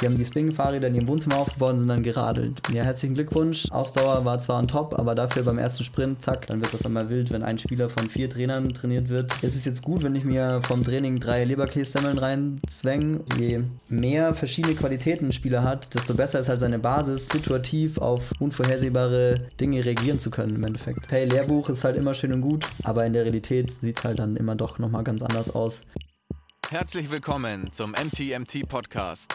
Die haben die Spin-Fahrräder in ihrem Wohnzimmer aufgebaut und sind dann geradelt. Ja, herzlichen Glückwunsch. Ausdauer war zwar on top, aber dafür beim ersten Sprint, zack, dann wird das einmal wild, wenn ein Spieler von vier Trainern trainiert wird. Es ist jetzt gut, wenn ich mir vom Training drei Leberkässemmeln reinzwänge. Je mehr verschiedene Qualitäten ein Spieler hat, desto besser ist halt seine Basis, situativ auf unvorhersehbare Dinge reagieren zu können im Endeffekt. Hey, Lehrbuch ist halt immer schön und gut, aber in der Realität sieht es halt dann immer doch nochmal ganz anders aus. Herzlich willkommen zum MTMT Podcast,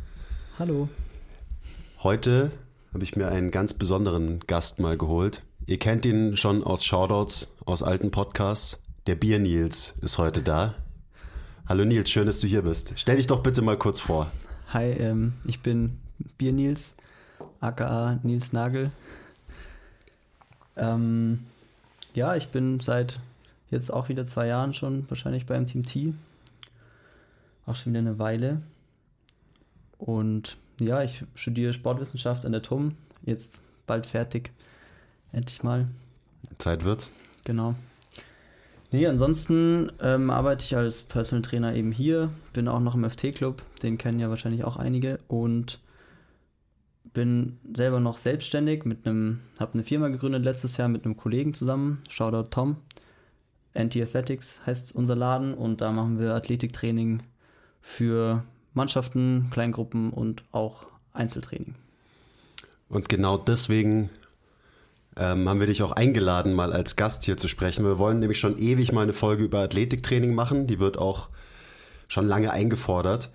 Hallo. Heute habe ich mir einen ganz besonderen Gast mal geholt. Ihr kennt ihn schon aus Shoutouts, aus alten Podcasts. Der Bier Nils ist heute da. Hallo Nils, schön, dass du hier bist. Stell dich doch bitte mal kurz vor. Hi, ähm, ich bin Bier Nils, aka Nils Nagel. Ähm, ja, ich bin seit jetzt auch wieder zwei Jahren schon wahrscheinlich beim Team T. Auch schon wieder eine Weile. Und ja, ich studiere Sportwissenschaft an der TUM. Jetzt bald fertig. Endlich mal. Zeit wird's. Genau. Nee, ansonsten ähm, arbeite ich als Personal Trainer eben hier. Bin auch noch im FT-Club. Den kennen ja wahrscheinlich auch einige. Und bin selber noch selbstständig mit einem, habe eine Firma gegründet letztes Jahr mit einem Kollegen zusammen. Shoutout Tom. Anti-Athletics heißt unser Laden und da machen wir Athletiktraining für Mannschaften, Kleingruppen und auch Einzeltraining. Und genau deswegen ähm, haben wir dich auch eingeladen, mal als Gast hier zu sprechen. Wir wollen nämlich schon ewig mal eine Folge über Athletiktraining machen. Die wird auch schon lange eingefordert.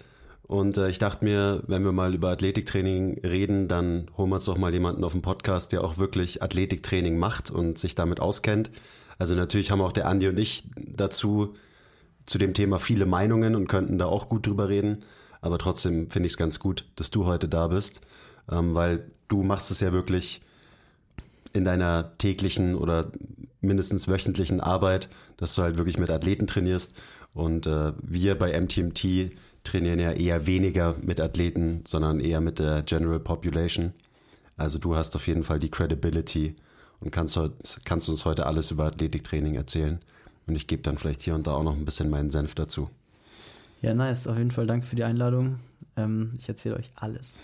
Und äh, ich dachte mir, wenn wir mal über Athletiktraining reden, dann holen wir uns doch mal jemanden auf den Podcast, der auch wirklich Athletiktraining macht und sich damit auskennt. Also natürlich haben auch der Andi und ich dazu zu dem Thema viele Meinungen und könnten da auch gut drüber reden. Aber trotzdem finde ich es ganz gut, dass du heute da bist, ähm, weil du machst es ja wirklich in deiner täglichen oder mindestens wöchentlichen Arbeit, dass du halt wirklich mit Athleten trainierst. Und äh, wir bei MTMT trainieren ja eher weniger mit Athleten, sondern eher mit der General Population. Also du hast auf jeden Fall die Credibility und kannst, heut, kannst uns heute alles über Athletiktraining erzählen. Und ich gebe dann vielleicht hier und da auch noch ein bisschen meinen Senf dazu. Ja, nice. Auf jeden Fall danke für die Einladung. Ähm, ich erzähle euch alles.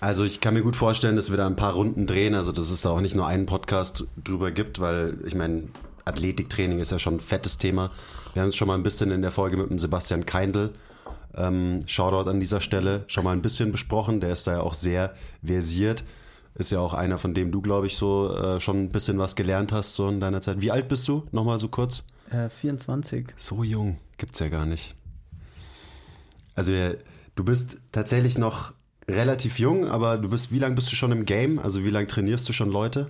Also ich kann mir gut vorstellen, dass wir da ein paar Runden drehen, also dass es da auch nicht nur einen Podcast drüber gibt, weil ich meine, Athletiktraining ist ja schon ein fettes Thema. Wir haben es schon mal ein bisschen in der Folge mit dem Sebastian Keindl, ähm, Shoutout an dieser Stelle, schon mal ein bisschen besprochen. Der ist da ja auch sehr versiert. Ist ja auch einer, von dem du, glaube ich, so äh, schon ein bisschen was gelernt hast so in deiner Zeit. Wie alt bist du? Nochmal so kurz. Äh, 24. So jung gibt's ja gar nicht. Also der, du bist tatsächlich noch relativ jung, aber du bist, wie lange bist du schon im Game? Also wie lange trainierst du schon Leute?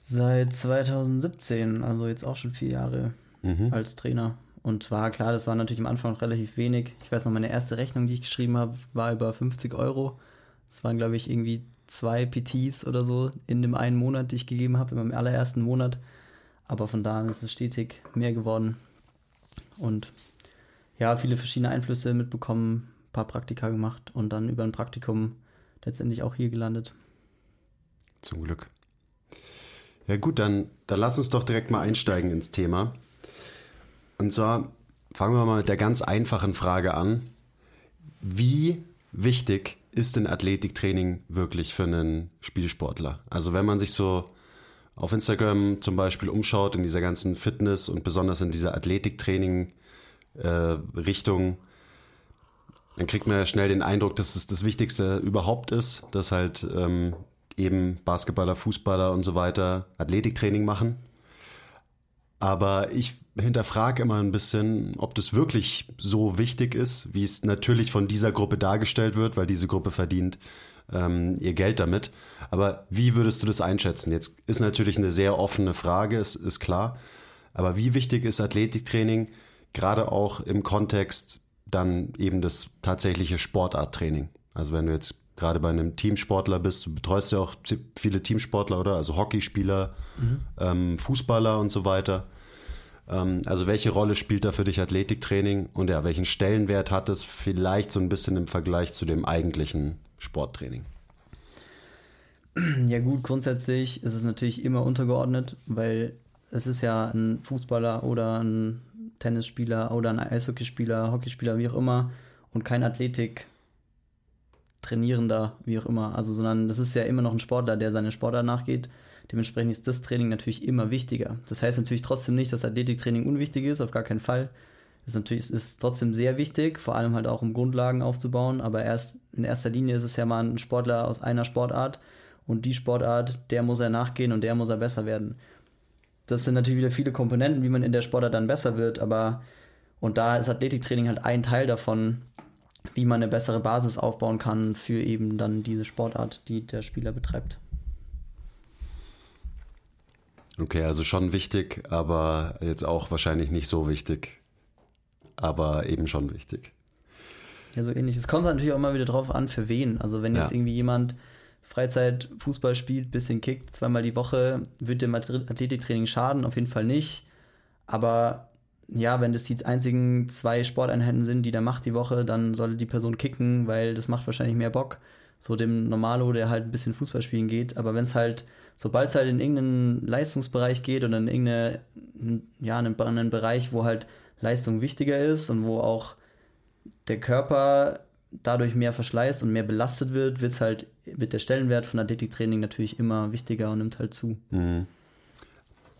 Seit 2017, also jetzt auch schon vier Jahre Mhm. als Trainer. Und zwar, klar, das war natürlich am Anfang noch relativ wenig. Ich weiß noch, meine erste Rechnung, die ich geschrieben habe, war über 50 Euro. Das waren, glaube ich, irgendwie zwei PTs oder so in dem einen Monat, die ich gegeben habe, in meinem allerersten Monat. Aber von da an ist es stetig mehr geworden. Und ja, viele verschiedene Einflüsse mitbekommen, ein paar Praktika gemacht und dann über ein Praktikum letztendlich auch hier gelandet. Zum Glück. Ja gut, dann, dann lass uns doch direkt mal einsteigen ins Thema. Und zwar fangen wir mal mit der ganz einfachen Frage an. Wie wichtig ist denn Athletiktraining wirklich für einen Spielsportler? Also wenn man sich so auf Instagram zum Beispiel umschaut in dieser ganzen Fitness und besonders in dieser Athletiktraining-Richtung, dann kriegt man ja schnell den Eindruck, dass es das Wichtigste überhaupt ist, dass halt ähm, eben Basketballer, Fußballer und so weiter Athletiktraining machen. Aber ich hinterfrage immer ein bisschen, ob das wirklich so wichtig ist, wie es natürlich von dieser Gruppe dargestellt wird, weil diese Gruppe verdient ähm, ihr Geld damit. Aber wie würdest du das einschätzen? Jetzt ist natürlich eine sehr offene Frage, ist, ist klar. Aber wie wichtig ist Athletiktraining, gerade auch im Kontext dann eben das tatsächliche Sportarttraining? Also wenn du jetzt gerade bei einem Teamsportler bist, du betreust ja auch viele Teamsportler, oder? Also Hockeyspieler, mhm. ähm, Fußballer und so weiter. Ähm, also welche Rolle spielt da für dich Athletiktraining und ja, welchen Stellenwert hat es vielleicht so ein bisschen im Vergleich zu dem eigentlichen Sporttraining? Ja gut, grundsätzlich ist es natürlich immer untergeordnet, weil es ist ja ein Fußballer oder ein Tennisspieler oder ein Eishockeyspieler, Hockeyspieler, wie auch immer und kein Athletik Trainierender, wie auch immer. Also, sondern das ist ja immer noch ein Sportler, der seine Sportler nachgeht. Dementsprechend ist das Training natürlich immer wichtiger. Das heißt natürlich trotzdem nicht, dass Athletiktraining unwichtig ist, auf gar keinen Fall. Ist natürlich ist trotzdem sehr wichtig, vor allem halt auch um Grundlagen aufzubauen. Aber erst in erster Linie ist es ja mal ein Sportler aus einer Sportart und die Sportart, der muss er nachgehen und der muss er besser werden. Das sind natürlich wieder viele Komponenten, wie man in der Sportart dann besser wird, aber und da ist Athletiktraining halt ein Teil davon, wie man eine bessere Basis aufbauen kann für eben dann diese Sportart, die der Spieler betreibt. Okay, also schon wichtig, aber jetzt auch wahrscheinlich nicht so wichtig, aber eben schon wichtig. Ja, so ähnlich. Es kommt natürlich auch immer wieder drauf an, für wen. Also wenn jetzt ja. irgendwie jemand Freizeit Fußball spielt, bisschen kickt, zweimal die Woche, wird dem Athletiktraining schaden, auf jeden Fall nicht. Aber ja, wenn das die einzigen zwei Sporteinheiten sind, die der macht die Woche, dann soll die Person kicken, weil das macht wahrscheinlich mehr Bock. So dem Normalo, der halt ein bisschen Fußball spielen geht. Aber wenn es halt, sobald es halt in irgendeinen Leistungsbereich geht oder in irgendeinen, ja, in einen Bereich, wo halt Leistung wichtiger ist und wo auch der Körper dadurch mehr verschleißt und mehr belastet wird, wird halt, wird der Stellenwert von Athletiktraining natürlich immer wichtiger und nimmt halt zu. Mhm.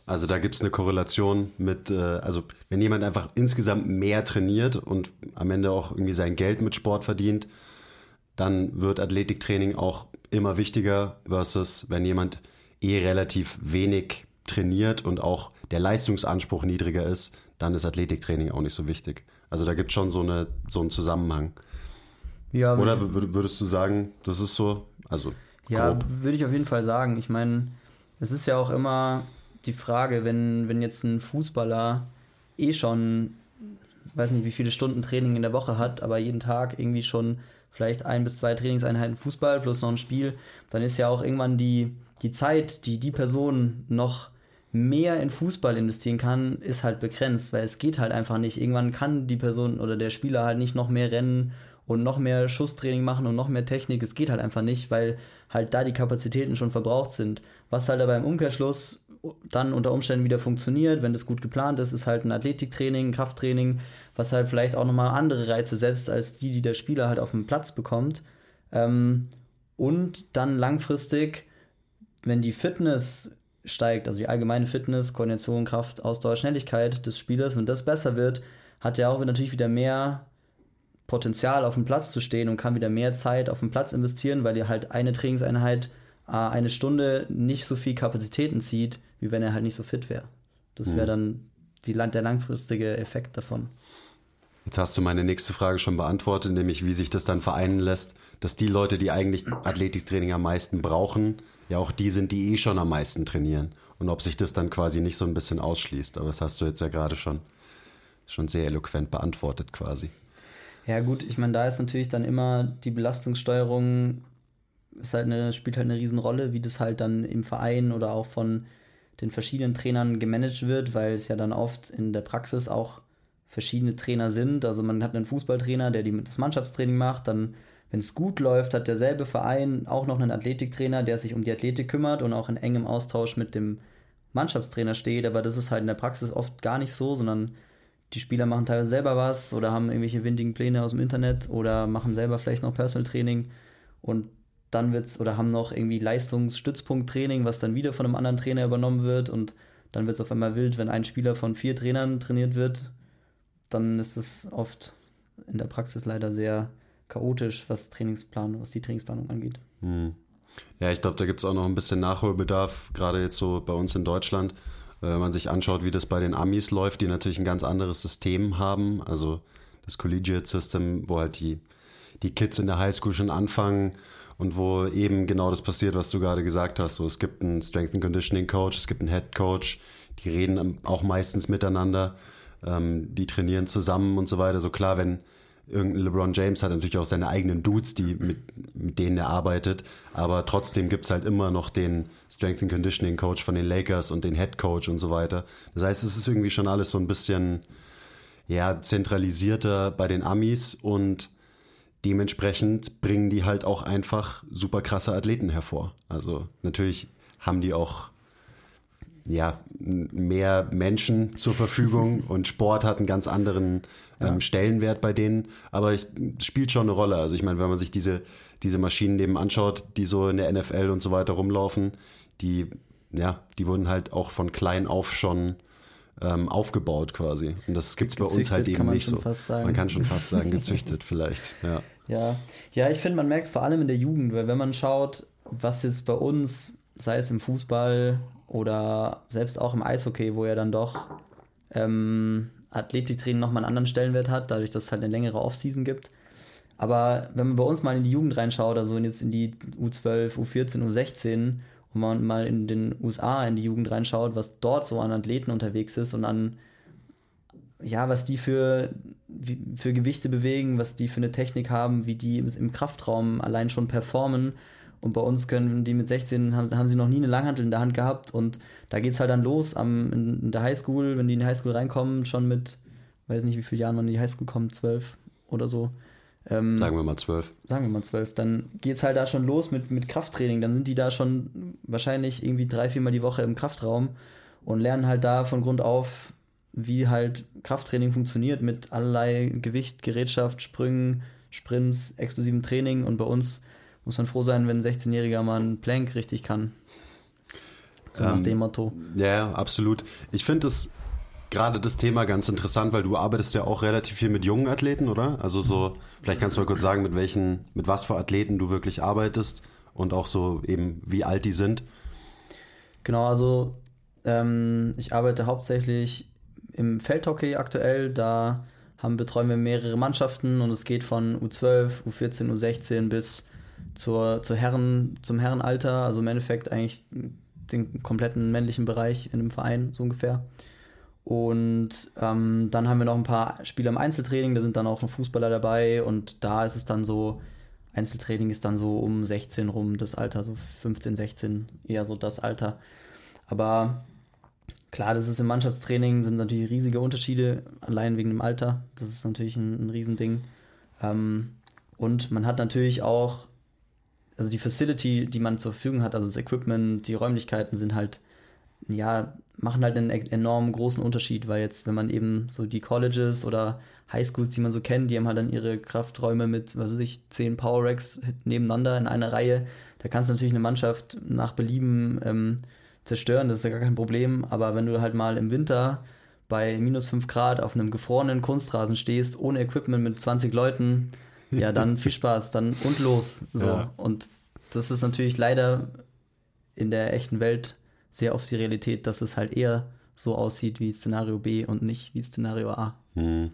Also da gibt es eine Korrelation mit, äh, also wenn jemand einfach insgesamt mehr trainiert und am Ende auch irgendwie sein Geld mit Sport verdient, dann wird Athletiktraining auch immer wichtiger versus wenn jemand eh relativ wenig trainiert und auch der Leistungsanspruch niedriger ist, dann ist Athletiktraining auch nicht so wichtig. Also da gibt es schon so, eine, so einen Zusammenhang. Ja, Oder würdest du sagen, das ist so? Also ja, würde ich auf jeden Fall sagen. Ich meine, es ist ja auch immer die Frage, wenn, wenn jetzt ein Fußballer eh schon, weiß nicht, wie viele Stunden Training in der Woche hat, aber jeden Tag irgendwie schon vielleicht ein bis zwei Trainingseinheiten Fußball plus noch ein Spiel, dann ist ja auch irgendwann die, die Zeit, die die Person noch mehr in Fußball investieren kann, ist halt begrenzt, weil es geht halt einfach nicht. Irgendwann kann die Person oder der Spieler halt nicht noch mehr rennen und noch mehr Schusstraining machen und noch mehr Technik. Es geht halt einfach nicht, weil halt da die Kapazitäten schon verbraucht sind. Was halt aber im Umkehrschluss dann unter Umständen wieder funktioniert, wenn das gut geplant ist, ist halt ein Athletiktraining, ein Krafttraining, was halt vielleicht auch nochmal andere Reize setzt, als die, die der Spieler halt auf dem Platz bekommt. Ähm, und dann langfristig, wenn die Fitness steigt, also die allgemeine Fitness, Koordination, Kraft, Ausdauer, Schnelligkeit des Spielers, wenn das besser wird, hat er auch natürlich wieder mehr Potenzial auf dem Platz zu stehen und kann wieder mehr Zeit auf dem Platz investieren, weil ihr halt eine Trainingseinheit äh, eine Stunde nicht so viel Kapazitäten zieht, wie wenn er halt nicht so fit wäre. Das wäre mhm. dann die, der langfristige Effekt davon. Jetzt hast du meine nächste Frage schon beantwortet, nämlich wie sich das dann vereinen lässt, dass die Leute, die eigentlich Athletiktraining am meisten brauchen, ja auch die sind, die eh schon am meisten trainieren. Und ob sich das dann quasi nicht so ein bisschen ausschließt. Aber das hast du jetzt ja gerade schon, schon sehr eloquent beantwortet quasi. Ja gut, ich meine, da ist natürlich dann immer die Belastungssteuerung ist halt eine, spielt halt eine Riesenrolle, wie das halt dann im Verein oder auch von den verschiedenen Trainern gemanagt wird, weil es ja dann oft in der Praxis auch verschiedene Trainer sind. Also man hat einen Fußballtrainer, der die, das Mannschaftstraining macht, dann, wenn es gut läuft, hat derselbe Verein auch noch einen Athletiktrainer, der sich um die Athletik kümmert und auch in engem Austausch mit dem Mannschaftstrainer steht, aber das ist halt in der Praxis oft gar nicht so, sondern die Spieler machen teilweise selber was oder haben irgendwelche windigen Pläne aus dem Internet oder machen selber vielleicht noch Personal Training. Und dann wird's oder haben noch irgendwie Leistungsstützpunkttraining, was dann wieder von einem anderen Trainer übernommen wird. Und dann wird es auf einmal wild, wenn ein Spieler von vier Trainern trainiert wird, dann ist es oft in der Praxis leider sehr chaotisch, was Trainingsplan, was die Trainingsplanung angeht. Hm. Ja, ich glaube, da gibt es auch noch ein bisschen Nachholbedarf, gerade jetzt so bei uns in Deutschland. Wenn man sich anschaut, wie das bei den Amis läuft, die natürlich ein ganz anderes System haben, also das Collegiate System, wo halt die, die Kids in der Highschool schon anfangen und wo eben genau das passiert, was du gerade gesagt hast. So, es gibt einen Strength and Conditioning Coach, es gibt einen Head Coach, die reden auch meistens miteinander, ähm, die trainieren zusammen und so weiter. So klar, wenn irgendein LeBron James hat natürlich auch seine eigenen Dudes, die mit, mit denen er arbeitet, aber trotzdem gibt's halt immer noch den Strength and Conditioning Coach von den Lakers und den Head Coach und so weiter. Das heißt, es ist irgendwie schon alles so ein bisschen ja, zentralisierter bei den Amis und dementsprechend bringen die halt auch einfach super krasse Athleten hervor. Also natürlich haben die auch ja, mehr Menschen zur Verfügung und Sport hat einen ganz anderen ähm, Stellenwert bei denen, aber es spielt schon eine Rolle. Also ich meine, wenn man sich diese, diese Maschinen neben anschaut, die so in der NFL und so weiter rumlaufen, die, ja, die wurden halt auch von klein auf schon ähm, aufgebaut quasi. Und das gibt's bei uns halt eben nicht so. Man kann schon fast sagen, gezüchtet vielleicht, ja. Ja, ja ich finde, man merkt es vor allem in der Jugend, weil wenn man schaut, was jetzt bei uns, sei es im Fußball oder selbst auch im Eishockey, wo ja dann doch ähm, Athletiktraining nochmal einen anderen Stellenwert hat, dadurch, dass es halt eine längere Offseason gibt. Aber wenn man bei uns mal in die Jugend reinschaut, also jetzt in die U12, U14, U16 und man mal in den USA in die Jugend reinschaut, was dort so an Athleten unterwegs ist und an, ja, was die für, für Gewichte bewegen, was die für eine Technik haben, wie die im Kraftraum allein schon performen. Und bei uns können die mit 16, haben, haben sie noch nie eine Langhantel in der Hand gehabt. Und da geht es halt dann los am, in, in der Highschool, wenn die in die Highschool reinkommen, schon mit, weiß nicht, wie viele Jahren man in die Highschool kommt, zwölf oder so. Ähm, sagen wir mal zwölf. Sagen wir mal zwölf. Dann geht es halt da schon los mit, mit Krafttraining. Dann sind die da schon wahrscheinlich irgendwie drei, viermal die Woche im Kraftraum und lernen halt da von Grund auf, wie halt Krafttraining funktioniert mit allerlei Gewicht, Gerätschaft, Sprüngen, Sprints, explosivem Training. Und bei uns muss man froh sein, wenn ein 16-Jähriger mal einen Plank richtig kann. So nach ähm, dem Motto. Ja, absolut. Ich finde es gerade das Thema ganz interessant, weil du arbeitest ja auch relativ viel mit jungen Athleten, oder? Also so, vielleicht kannst du mal kurz sagen, mit welchen, mit was für Athleten du wirklich arbeitest und auch so eben, wie alt die sind. Genau, also ähm, ich arbeite hauptsächlich im Feldhockey aktuell. Da haben, betreuen wir mehrere Mannschaften und es geht von U12, U14, U16 bis zur, zur Herren, zum Herrenalter, also im Endeffekt eigentlich den kompletten männlichen Bereich in einem Verein, so ungefähr. Und ähm, dann haben wir noch ein paar Spieler im Einzeltraining, da sind dann auch noch Fußballer dabei und da ist es dann so, Einzeltraining ist dann so um 16 rum, das Alter, so 15, 16, eher so das Alter. Aber klar, das ist im Mannschaftstraining, sind natürlich riesige Unterschiede, allein wegen dem Alter. Das ist natürlich ein, ein Riesending. Ähm, und man hat natürlich auch, also die Facility, die man zur Verfügung hat, also das Equipment, die Räumlichkeiten sind halt ja, machen halt einen enorm großen Unterschied, weil jetzt, wenn man eben so die Colleges oder Highschools, die man so kennt, die haben halt dann ihre Krafträume mit, was weiß ich, zehn Power Racks nebeneinander in einer Reihe. Da kannst du natürlich eine Mannschaft nach Belieben ähm, zerstören, das ist ja gar kein Problem. Aber wenn du halt mal im Winter bei minus 5 Grad auf einem gefrorenen Kunstrasen stehst, ohne Equipment mit 20 Leuten, ja, dann viel Spaß, dann und los. So. Ja. Und das ist natürlich leider in der echten Welt sehr oft die Realität, dass es halt eher so aussieht wie Szenario B und nicht wie Szenario A. Hm.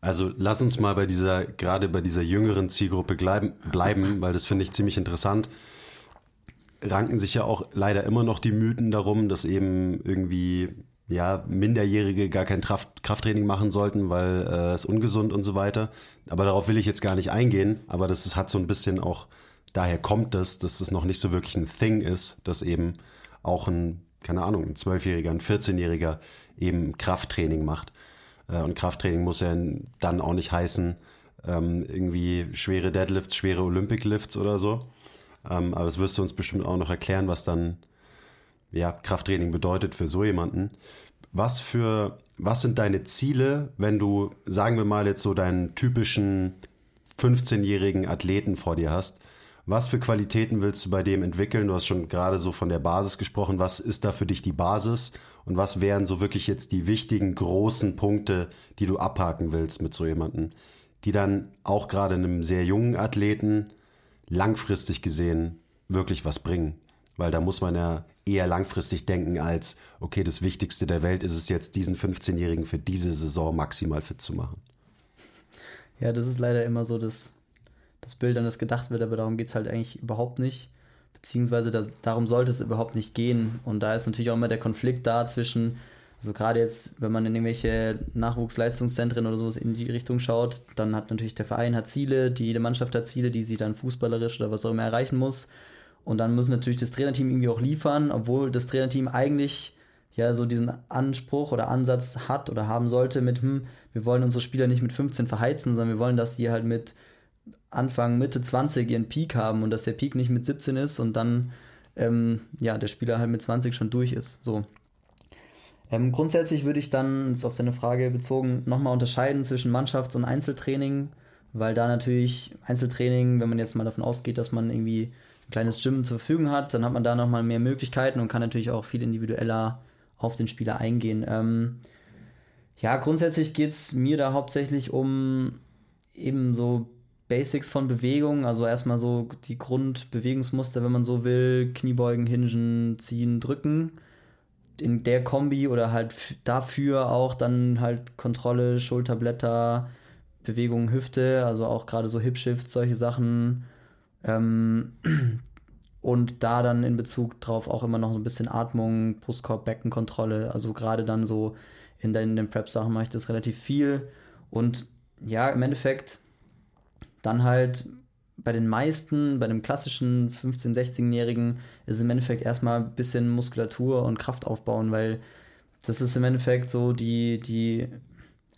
Also lass uns mal bei dieser, gerade bei dieser jüngeren Zielgruppe bleiben, bleiben weil das finde ich ziemlich interessant. Ranken sich ja auch leider immer noch die Mythen darum, dass eben irgendwie ja, Minderjährige gar kein Kraft, Krafttraining machen sollten, weil äh, es ungesund und so weiter. Aber darauf will ich jetzt gar nicht eingehen. Aber das ist, hat so ein bisschen auch, daher kommt das, dass es noch nicht so wirklich ein Thing ist, dass eben auch ein, keine Ahnung, ein Zwölfjähriger, ein 14-Jähriger eben Krafttraining macht. Äh, und Krafttraining muss ja dann auch nicht heißen, ähm, irgendwie schwere Deadlifts, schwere Olympic Lifts oder so. Ähm, aber das wirst du uns bestimmt auch noch erklären, was dann ja, Krafttraining bedeutet für so jemanden. Was für, was sind deine Ziele, wenn du, sagen wir mal, jetzt so deinen typischen 15-jährigen Athleten vor dir hast? Was für Qualitäten willst du bei dem entwickeln? Du hast schon gerade so von der Basis gesprochen. Was ist da für dich die Basis? Und was wären so wirklich jetzt die wichtigen, großen Punkte, die du abhaken willst mit so jemanden, die dann auch gerade einem sehr jungen Athleten langfristig gesehen wirklich was bringen? Weil da muss man ja eher langfristig denken als, okay, das Wichtigste der Welt ist es jetzt, diesen 15-Jährigen für diese Saison maximal fit zu machen. Ja, das ist leider immer so das, das Bild, an das gedacht wird, aber darum geht es halt eigentlich überhaupt nicht. Beziehungsweise das, darum sollte es überhaupt nicht gehen. Und da ist natürlich auch immer der Konflikt da zwischen, also gerade jetzt, wenn man in irgendwelche Nachwuchsleistungszentren oder sowas in die Richtung schaut, dann hat natürlich der Verein hat Ziele, die jede Mannschaft hat Ziele, die sie dann fußballerisch oder was auch immer erreichen muss. Und dann muss natürlich das Trainerteam irgendwie auch liefern, obwohl das Trainerteam eigentlich ja so diesen Anspruch oder Ansatz hat oder haben sollte mit, hm, wir wollen unsere Spieler nicht mit 15 verheizen, sondern wir wollen, dass die halt mit Anfang, Mitte 20 ihren Peak haben und dass der Peak nicht mit 17 ist und dann ähm, ja, der Spieler halt mit 20 schon durch ist. So. Ähm, grundsätzlich würde ich dann, jetzt auf deine Frage bezogen, nochmal unterscheiden zwischen Mannschafts- und Einzeltraining, weil da natürlich Einzeltraining, wenn man jetzt mal davon ausgeht, dass man irgendwie ein kleines Gym zur Verfügung hat, dann hat man da nochmal mehr Möglichkeiten und kann natürlich auch viel individueller auf den Spieler eingehen. Ähm, ja, grundsätzlich geht es mir da hauptsächlich um eben so Basics von Bewegung, also erstmal so die Grundbewegungsmuster, wenn man so will, Kniebeugen, Hingen, ziehen, drücken. In der Kombi oder halt dafür auch dann halt Kontrolle, Schulterblätter, Bewegung, Hüfte, also auch gerade so Hip-Shift, solche Sachen. Ähm, und da dann in Bezug drauf auch immer noch so ein bisschen Atmung, Brustkorb, Beckenkontrolle, also gerade dann so in den, in den Prep-Sachen mache ich das relativ viel. Und ja, im Endeffekt dann halt bei den meisten, bei dem klassischen 15-, 16-Jährigen, ist im Endeffekt erstmal ein bisschen Muskulatur und Kraft aufbauen, weil das ist im Endeffekt so die, die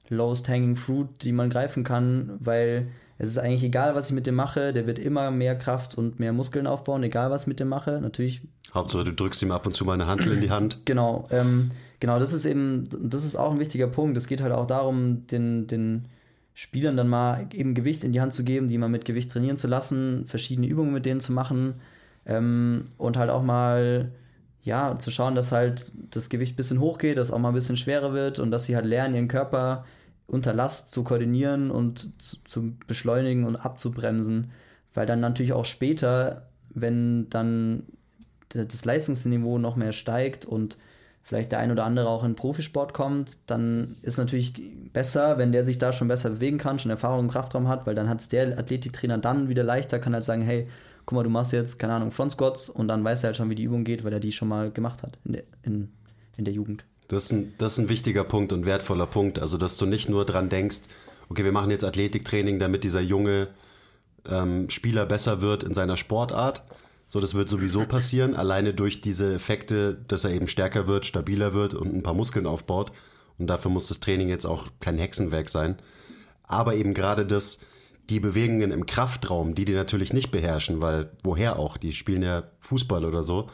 lowest hanging fruit, die man greifen kann, weil es ist eigentlich egal, was ich mit dem mache, der wird immer mehr Kraft und mehr Muskeln aufbauen, egal was ich mit dem mache. Natürlich. Hauptsache, du drückst ihm ab und zu mal eine Handel in die Hand. Genau, ähm, genau, das ist eben, das ist auch ein wichtiger Punkt. Es geht halt auch darum, den, den Spielern dann mal eben Gewicht in die Hand zu geben, die mal mit Gewicht trainieren zu lassen, verschiedene Übungen mit denen zu machen ähm, und halt auch mal ja, zu schauen, dass halt das Gewicht ein bisschen hochgeht, dass auch mal ein bisschen schwerer wird und dass sie halt lernen, ihren Körper unter Last zu koordinieren und zu, zu beschleunigen und abzubremsen, weil dann natürlich auch später, wenn dann das Leistungsniveau noch mehr steigt und vielleicht der ein oder andere auch in Profisport kommt, dann ist natürlich besser, wenn der sich da schon besser bewegen kann, schon Erfahrung im Kraftraum hat, weil dann hat es der Athletiktrainer dann wieder leichter, kann halt sagen, hey, guck mal, du machst jetzt, keine Ahnung, Front Squats und dann weiß er halt schon, wie die Übung geht, weil er die schon mal gemacht hat in der, in, in der Jugend. Das ist, ein, das ist ein wichtiger Punkt und wertvoller Punkt. Also, dass du nicht nur dran denkst, okay, wir machen jetzt Athletiktraining, damit dieser junge ähm, Spieler besser wird in seiner Sportart, so, das wird sowieso passieren, alleine durch diese Effekte, dass er eben stärker wird, stabiler wird und ein paar Muskeln aufbaut. Und dafür muss das Training jetzt auch kein Hexenwerk sein. Aber eben gerade das, die Bewegungen im Kraftraum, die die natürlich nicht beherrschen, weil woher auch, die spielen ja Fußball oder so.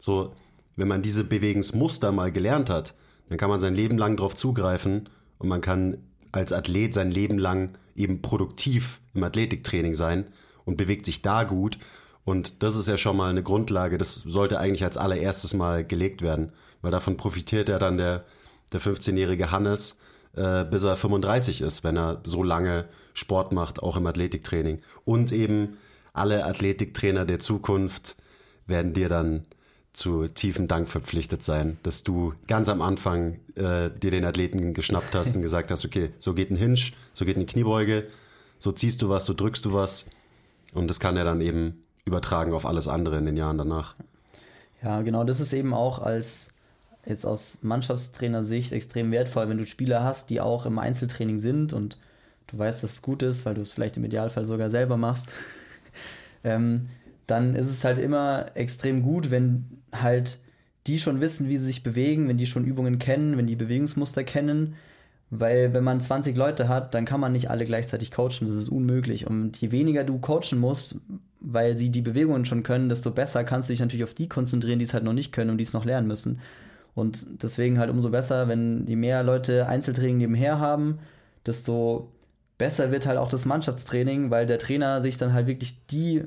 So, wenn man diese Bewegungsmuster mal gelernt hat, dann kann man sein Leben lang darauf zugreifen und man kann als Athlet sein Leben lang eben produktiv im Athletiktraining sein und bewegt sich da gut und das ist ja schon mal eine Grundlage, das sollte eigentlich als allererstes mal gelegt werden, weil davon profitiert ja dann der, der 15-jährige Hannes, äh, bis er 35 ist, wenn er so lange Sport macht, auch im Athletiktraining. Und eben alle Athletiktrainer der Zukunft werden dir dann zu tiefen Dank verpflichtet sein, dass du ganz am Anfang äh, dir den Athleten geschnappt hast und gesagt hast, okay, so geht ein Hinge, so geht eine Kniebeuge, so ziehst du was, so drückst du was. Und das kann er dann eben übertragen auf alles andere in den Jahren danach. Ja, genau, das ist eben auch als jetzt aus Mannschaftstrainersicht extrem wertvoll, wenn du Spieler hast, die auch im Einzeltraining sind und du weißt, dass es gut ist, weil du es vielleicht im Idealfall sogar selber machst, ähm, dann ist es halt immer extrem gut, wenn halt die schon wissen, wie sie sich bewegen, wenn die schon Übungen kennen, wenn die Bewegungsmuster kennen, weil wenn man 20 Leute hat, dann kann man nicht alle gleichzeitig coachen, das ist unmöglich. Und je weniger du coachen musst, weil sie die Bewegungen schon können, desto besser kannst du dich natürlich auf die konzentrieren, die es halt noch nicht können und die es noch lernen müssen. Und deswegen halt umso besser, wenn je mehr Leute Einzeltraining nebenher haben, desto besser wird halt auch das Mannschaftstraining, weil der Trainer sich dann halt wirklich die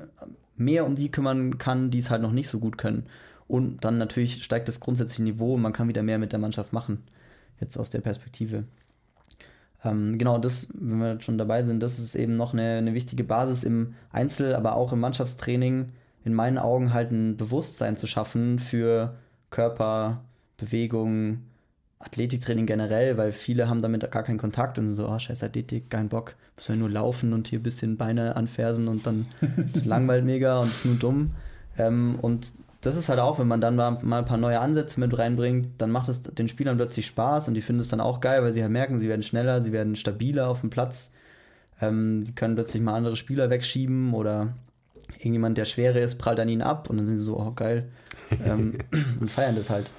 mehr um die kümmern kann, die es halt noch nicht so gut können. Und dann natürlich steigt das grundsätzliche Niveau und man kann wieder mehr mit der Mannschaft machen. Jetzt aus der Perspektive. Ähm, genau, das, wenn wir schon dabei sind, das ist eben noch eine, eine wichtige Basis im Einzel-, aber auch im Mannschaftstraining, in meinen Augen halt ein Bewusstsein zu schaffen für Körper, Bewegung, Athletiktraining generell, weil viele haben damit gar keinen Kontakt und so, oh, scheiß Athletik, kein Bock, müssen wir nur laufen und hier ein bisschen Beine anfersen und dann langweilt mega und ist nur dumm. Ähm, und das ist halt auch, wenn man dann mal, ein paar neue Ansätze mit reinbringt, dann macht es den Spielern plötzlich Spaß und die finden es dann auch geil, weil sie halt merken, sie werden schneller, sie werden stabiler auf dem Platz. Ähm, sie können plötzlich mal andere Spieler wegschieben oder irgendjemand, der schwerer ist, prallt an ihnen ab und dann sind sie so, oh geil, ähm, und feiern das halt.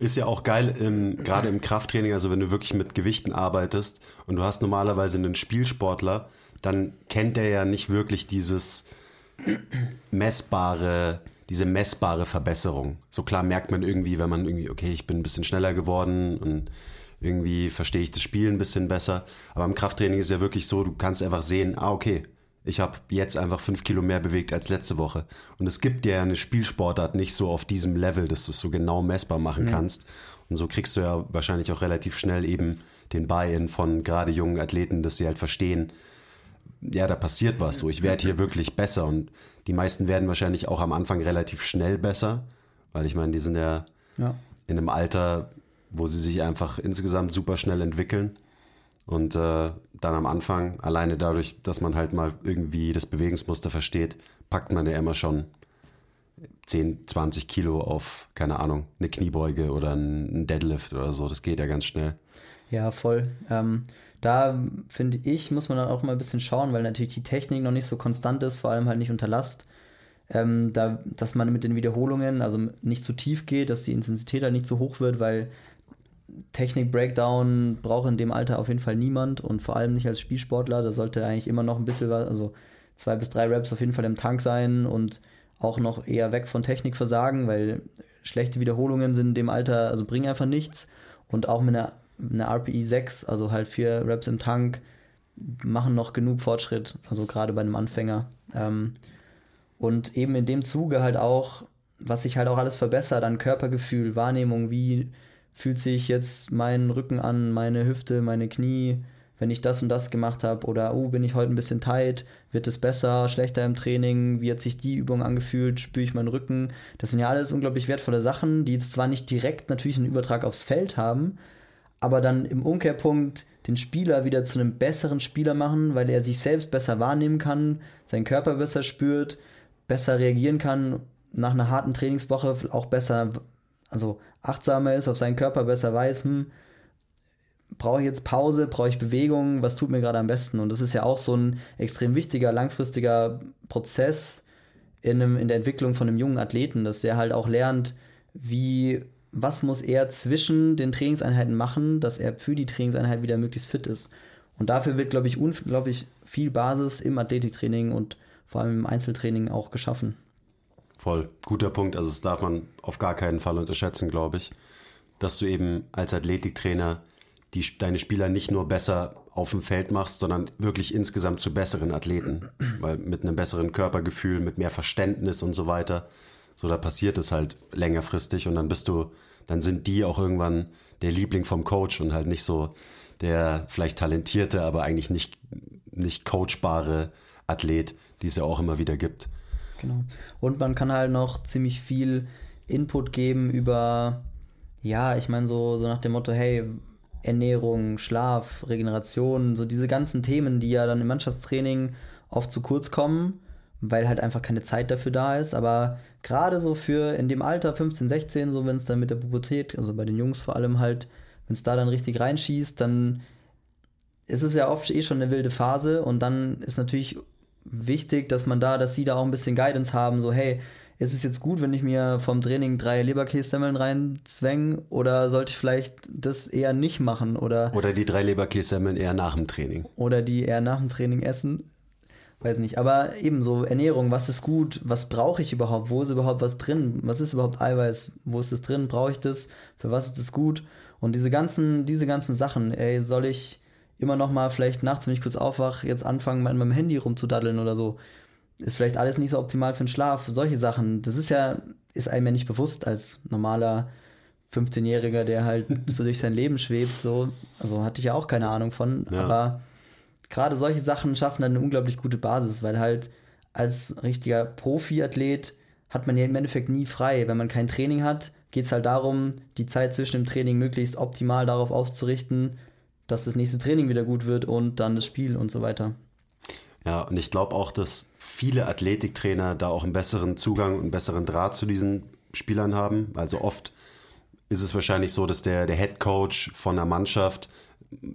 Ist ja auch geil, im, gerade im Krafttraining, also wenn du wirklich mit Gewichten arbeitest und du hast normalerweise einen Spielsportler, dann kennt der ja nicht wirklich dieses messbare, diese messbare Verbesserung. So klar merkt man irgendwie, wenn man irgendwie, okay, ich bin ein bisschen schneller geworden und irgendwie verstehe ich das Spiel ein bisschen besser. Aber im Krafttraining ist ja wirklich so, du kannst einfach sehen, ah, okay, ich habe jetzt einfach fünf Kilo mehr bewegt als letzte Woche. Und es gibt ja eine Spielsportart nicht so auf diesem Level, dass du es so genau messbar machen mhm. kannst. Und so kriegst du ja wahrscheinlich auch relativ schnell eben den Buy-in von gerade jungen Athleten, dass sie halt verstehen, ja, da passiert was so. Ich werde hier wirklich besser. Und die meisten werden wahrscheinlich auch am Anfang relativ schnell besser, weil ich meine, die sind ja, ja. in einem Alter, wo sie sich einfach insgesamt super schnell entwickeln. Und äh, dann am Anfang, alleine dadurch, dass man halt mal irgendwie das Bewegungsmuster versteht, packt man ja immer schon 10, 20 Kilo auf, keine Ahnung, eine Kniebeuge oder ein Deadlift oder so. Das geht ja ganz schnell. Ja, voll. Ähm, da finde ich, muss man dann auch mal ein bisschen schauen, weil natürlich die Technik noch nicht so konstant ist, vor allem halt nicht unter Last. Ähm, da, dass man mit den Wiederholungen also nicht zu tief geht, dass die Intensität halt nicht zu hoch wird, weil Technik-Breakdown braucht in dem Alter auf jeden Fall niemand und vor allem nicht als Spielsportler. Da sollte eigentlich immer noch ein bisschen was, also zwei bis drei Raps auf jeden Fall im Tank sein und auch noch eher weg von Technikversagen, weil schlechte Wiederholungen sind in dem Alter, also bringen einfach nichts. Und auch mit einer, einer RPI 6, also halt vier Raps im Tank, machen noch genug Fortschritt, also gerade bei einem Anfänger. Ähm, und eben in dem Zuge halt auch, was sich halt auch alles verbessert an Körpergefühl, Wahrnehmung, wie fühlt sich jetzt mein Rücken an, meine Hüfte, meine Knie, wenn ich das und das gemacht habe oder oh, bin ich heute ein bisschen tight, wird es besser, schlechter im Training, wie hat sich die Übung angefühlt, spüre ich meinen Rücken. Das sind ja alles unglaublich wertvolle Sachen, die jetzt zwar nicht direkt natürlich einen Übertrag aufs Feld haben, aber dann im Umkehrpunkt den Spieler wieder zu einem besseren Spieler machen, weil er sich selbst besser wahrnehmen kann, seinen Körper besser spürt, besser reagieren kann, nach einer harten Trainingswoche auch besser, also achtsamer ist, auf seinen Körper besser weiß, hm, brauche ich jetzt Pause, brauche ich Bewegung, was tut mir gerade am besten? Und das ist ja auch so ein extrem wichtiger, langfristiger Prozess in, einem, in der Entwicklung von einem jungen Athleten, dass der halt auch lernt, wie, was muss er zwischen den Trainingseinheiten machen, dass er für die Trainingseinheit wieder möglichst fit ist. Und dafür wird, glaube ich, unglaublich viel Basis im Athletiktraining und vor allem im Einzeltraining auch geschaffen. Voll, guter Punkt. Also das darf man auf gar keinen Fall unterschätzen, glaube ich. Dass du eben als Athletiktrainer die, deine Spieler nicht nur besser auf dem Feld machst, sondern wirklich insgesamt zu besseren Athleten. Weil mit einem besseren Körpergefühl, mit mehr Verständnis und so weiter, so da passiert es halt längerfristig und dann bist du, dann sind die auch irgendwann der Liebling vom Coach und halt nicht so der vielleicht talentierte, aber eigentlich nicht, nicht coachbare Athlet, die es ja auch immer wieder gibt. Genau. Und man kann halt noch ziemlich viel Input geben über, ja, ich meine, so, so nach dem Motto, hey, Ernährung, Schlaf, Regeneration, so diese ganzen Themen, die ja dann im Mannschaftstraining oft zu kurz kommen, weil halt einfach keine Zeit dafür da ist. Aber gerade so für in dem Alter 15, 16, so wenn es dann mit der Pubertät, also bei den Jungs vor allem halt, wenn es da dann richtig reinschießt, dann ist es ja oft eh schon eine wilde Phase und dann ist natürlich wichtig, dass man da, dass sie da auch ein bisschen Guidance haben, so hey, ist es jetzt gut, wenn ich mir vom Training drei Leberkässemmeln reinzwänge oder sollte ich vielleicht das eher nicht machen oder oder die drei Leberkässemmeln eher nach dem Training. Oder die eher nach dem Training essen, weiß nicht, aber ebenso Ernährung, was ist gut, was brauche ich überhaupt, wo ist überhaupt was drin, was ist überhaupt Eiweiß, wo ist es drin, brauche ich das, für was ist es gut? Und diese ganzen diese ganzen Sachen, ey, soll ich immer noch mal vielleicht nachts, wenn ich kurz aufwache, jetzt anfangen, mit meinem Handy rumzudaddeln oder so. Ist vielleicht alles nicht so optimal für den Schlaf. Solche Sachen. Das ist ja, ist einem ja nicht bewusst als normaler 15-Jähriger, der halt so durch sein Leben schwebt. So. Also hatte ich ja auch keine Ahnung von. Ja. Aber gerade solche Sachen schaffen dann eine unglaublich gute Basis, weil halt als richtiger Profiathlet hat man ja im Endeffekt nie frei. Wenn man kein Training hat, geht es halt darum, die Zeit zwischen dem Training möglichst optimal darauf auszurichten, dass das nächste Training wieder gut wird und dann das Spiel und so weiter. Ja, und ich glaube auch, dass viele Athletiktrainer da auch einen besseren Zugang und einen besseren Draht zu diesen Spielern haben. Also oft ist es wahrscheinlich so, dass der, der Head Coach von einer Mannschaft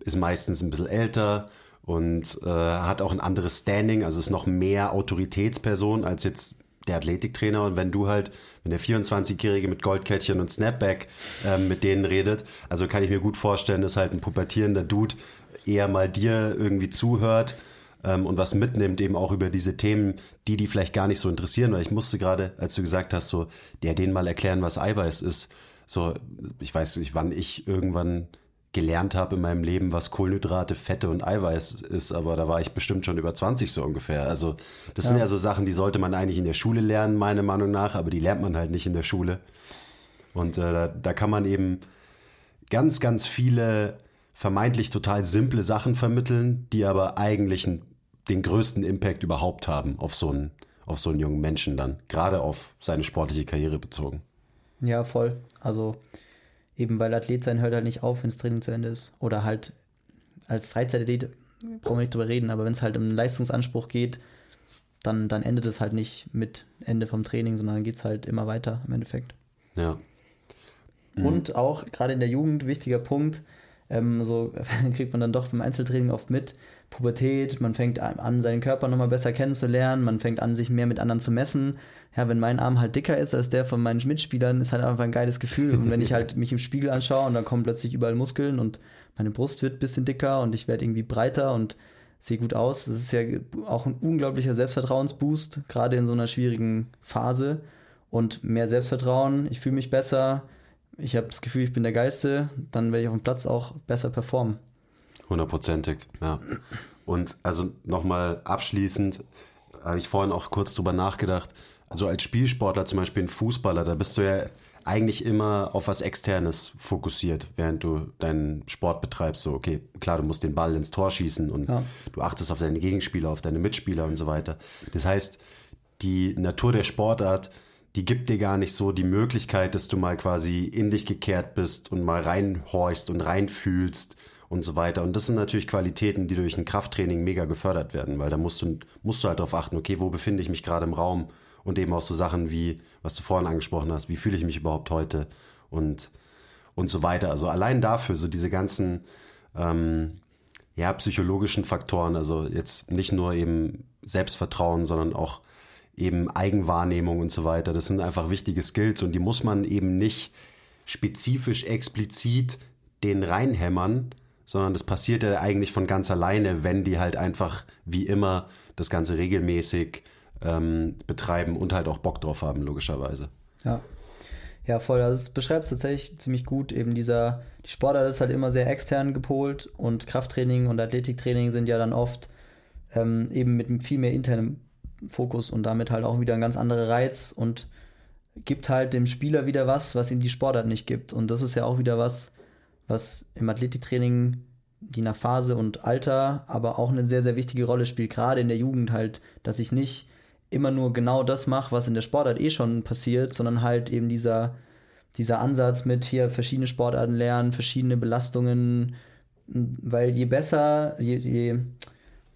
ist meistens ein bisschen älter und äh, hat auch ein anderes Standing, also ist noch mehr Autoritätsperson als jetzt der Athletiktrainer. Und wenn du halt, wenn der 24-Jährige mit Goldkettchen und Snapback äh, mit denen redet, also kann ich mir gut vorstellen, dass halt ein pubertierender Dude eher mal dir irgendwie zuhört ähm, und was mitnimmt, eben auch über diese Themen, die die vielleicht gar nicht so interessieren. Weil ich musste gerade, als du gesagt hast, so, der denen mal erklären, was Eiweiß ist. So, ich weiß nicht, wann ich irgendwann gelernt habe in meinem Leben, was Kohlenhydrate, Fette und Eiweiß ist, aber da war ich bestimmt schon über 20 so ungefähr. Also das ja. sind ja so Sachen, die sollte man eigentlich in der Schule lernen, meiner Meinung nach, aber die lernt man halt nicht in der Schule. Und äh, da, da kann man eben ganz, ganz viele vermeintlich total simple Sachen vermitteln, die aber eigentlich den größten Impact überhaupt haben auf so einen, auf so einen jungen Menschen dann, gerade auf seine sportliche Karriere bezogen. Ja, voll. Also Eben weil Athlet sein hört halt nicht auf, wenn das Training zu Ende ist. Oder halt als Freizeitathlet brauchen wir nicht drüber reden, aber wenn es halt um Leistungsanspruch geht, dann, dann endet es halt nicht mit Ende vom Training, sondern dann geht es halt immer weiter im Endeffekt. Ja. Mhm. Und auch gerade in der Jugend, wichtiger Punkt, ähm, so kriegt man dann doch beim Einzeltraining oft mit, Pubertät, man fängt an, seinen Körper nochmal besser kennenzulernen, man fängt an, sich mehr mit anderen zu messen. Ja, wenn mein Arm halt dicker ist als der von meinen Mitspielern, ist halt einfach ein geiles Gefühl. Und wenn ich halt mich im Spiegel anschaue und dann kommen plötzlich überall Muskeln und meine Brust wird ein bisschen dicker und ich werde irgendwie breiter und sehe gut aus. Das ist ja auch ein unglaublicher Selbstvertrauensboost, gerade in so einer schwierigen Phase. Und mehr Selbstvertrauen, ich fühle mich besser, ich habe das Gefühl, ich bin der Geilste, dann werde ich auf dem Platz auch besser performen. Hundertprozentig, ja. Und also nochmal abschließend, habe ich vorhin auch kurz drüber nachgedacht, also als Spielsportler, zum Beispiel ein Fußballer, da bist du ja eigentlich immer auf was Externes fokussiert, während du deinen Sport betreibst. So, okay, klar, du musst den Ball ins Tor schießen und ja. du achtest auf deine Gegenspieler, auf deine Mitspieler und so weiter. Das heißt, die Natur der Sportart, die gibt dir gar nicht so die Möglichkeit, dass du mal quasi in dich gekehrt bist und mal reinhorchst und reinfühlst und so weiter. Und das sind natürlich Qualitäten, die durch ein Krafttraining mega gefördert werden, weil da musst du, musst du halt darauf achten, okay, wo befinde ich mich gerade im Raum und eben auch so Sachen wie, was du vorhin angesprochen hast, wie fühle ich mich überhaupt heute und, und so weiter. Also allein dafür, so diese ganzen, ähm, ja, psychologischen Faktoren, also jetzt nicht nur eben Selbstvertrauen, sondern auch eben Eigenwahrnehmung und so weiter. Das sind einfach wichtige Skills und die muss man eben nicht spezifisch explizit den reinhämmern, sondern das passiert ja eigentlich von ganz alleine, wenn die halt einfach wie immer das Ganze regelmäßig ähm, betreiben und halt auch Bock drauf haben, logischerweise. Ja. Ja, voll. Also es beschreibt es tatsächlich ziemlich gut. Eben dieser, die Sportart ist halt immer sehr extern gepolt und Krafttraining und Athletiktraining sind ja dann oft ähm, eben mit viel mehr internem Fokus und damit halt auch wieder ein ganz anderer Reiz und gibt halt dem Spieler wieder was, was ihm die Sportart nicht gibt. Und das ist ja auch wieder was, was im Athletiktraining je nach Phase und Alter aber auch eine sehr, sehr wichtige Rolle spielt, gerade in der Jugend halt, dass ich nicht immer nur genau das mache, was in der Sportart eh schon passiert, sondern halt eben dieser, dieser Ansatz mit hier verschiedene Sportarten lernen, verschiedene Belastungen, weil je besser, je, je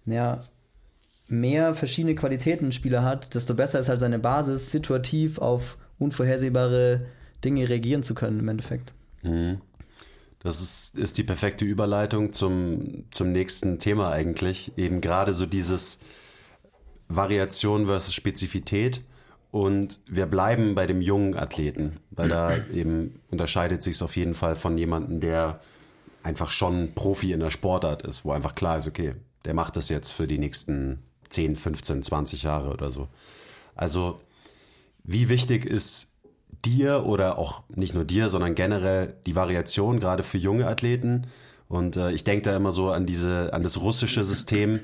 ja, mehr verschiedene Qualitäten ein Spieler hat, desto besser ist halt seine Basis, situativ auf unvorhersehbare Dinge reagieren zu können im Endeffekt. Mhm. Das ist, ist die perfekte Überleitung zum, zum nächsten Thema eigentlich. Eben gerade so dieses Variation versus Spezifität. Und wir bleiben bei dem jungen Athleten, weil da eben unterscheidet sich es auf jeden Fall von jemandem, der einfach schon Profi in der Sportart ist, wo einfach klar ist, okay, der macht das jetzt für die nächsten 10, 15, 20 Jahre oder so. Also, wie wichtig ist dir oder auch nicht nur dir, sondern generell die Variation, gerade für junge Athleten. Und äh, ich denke da immer so an diese, an das russische System.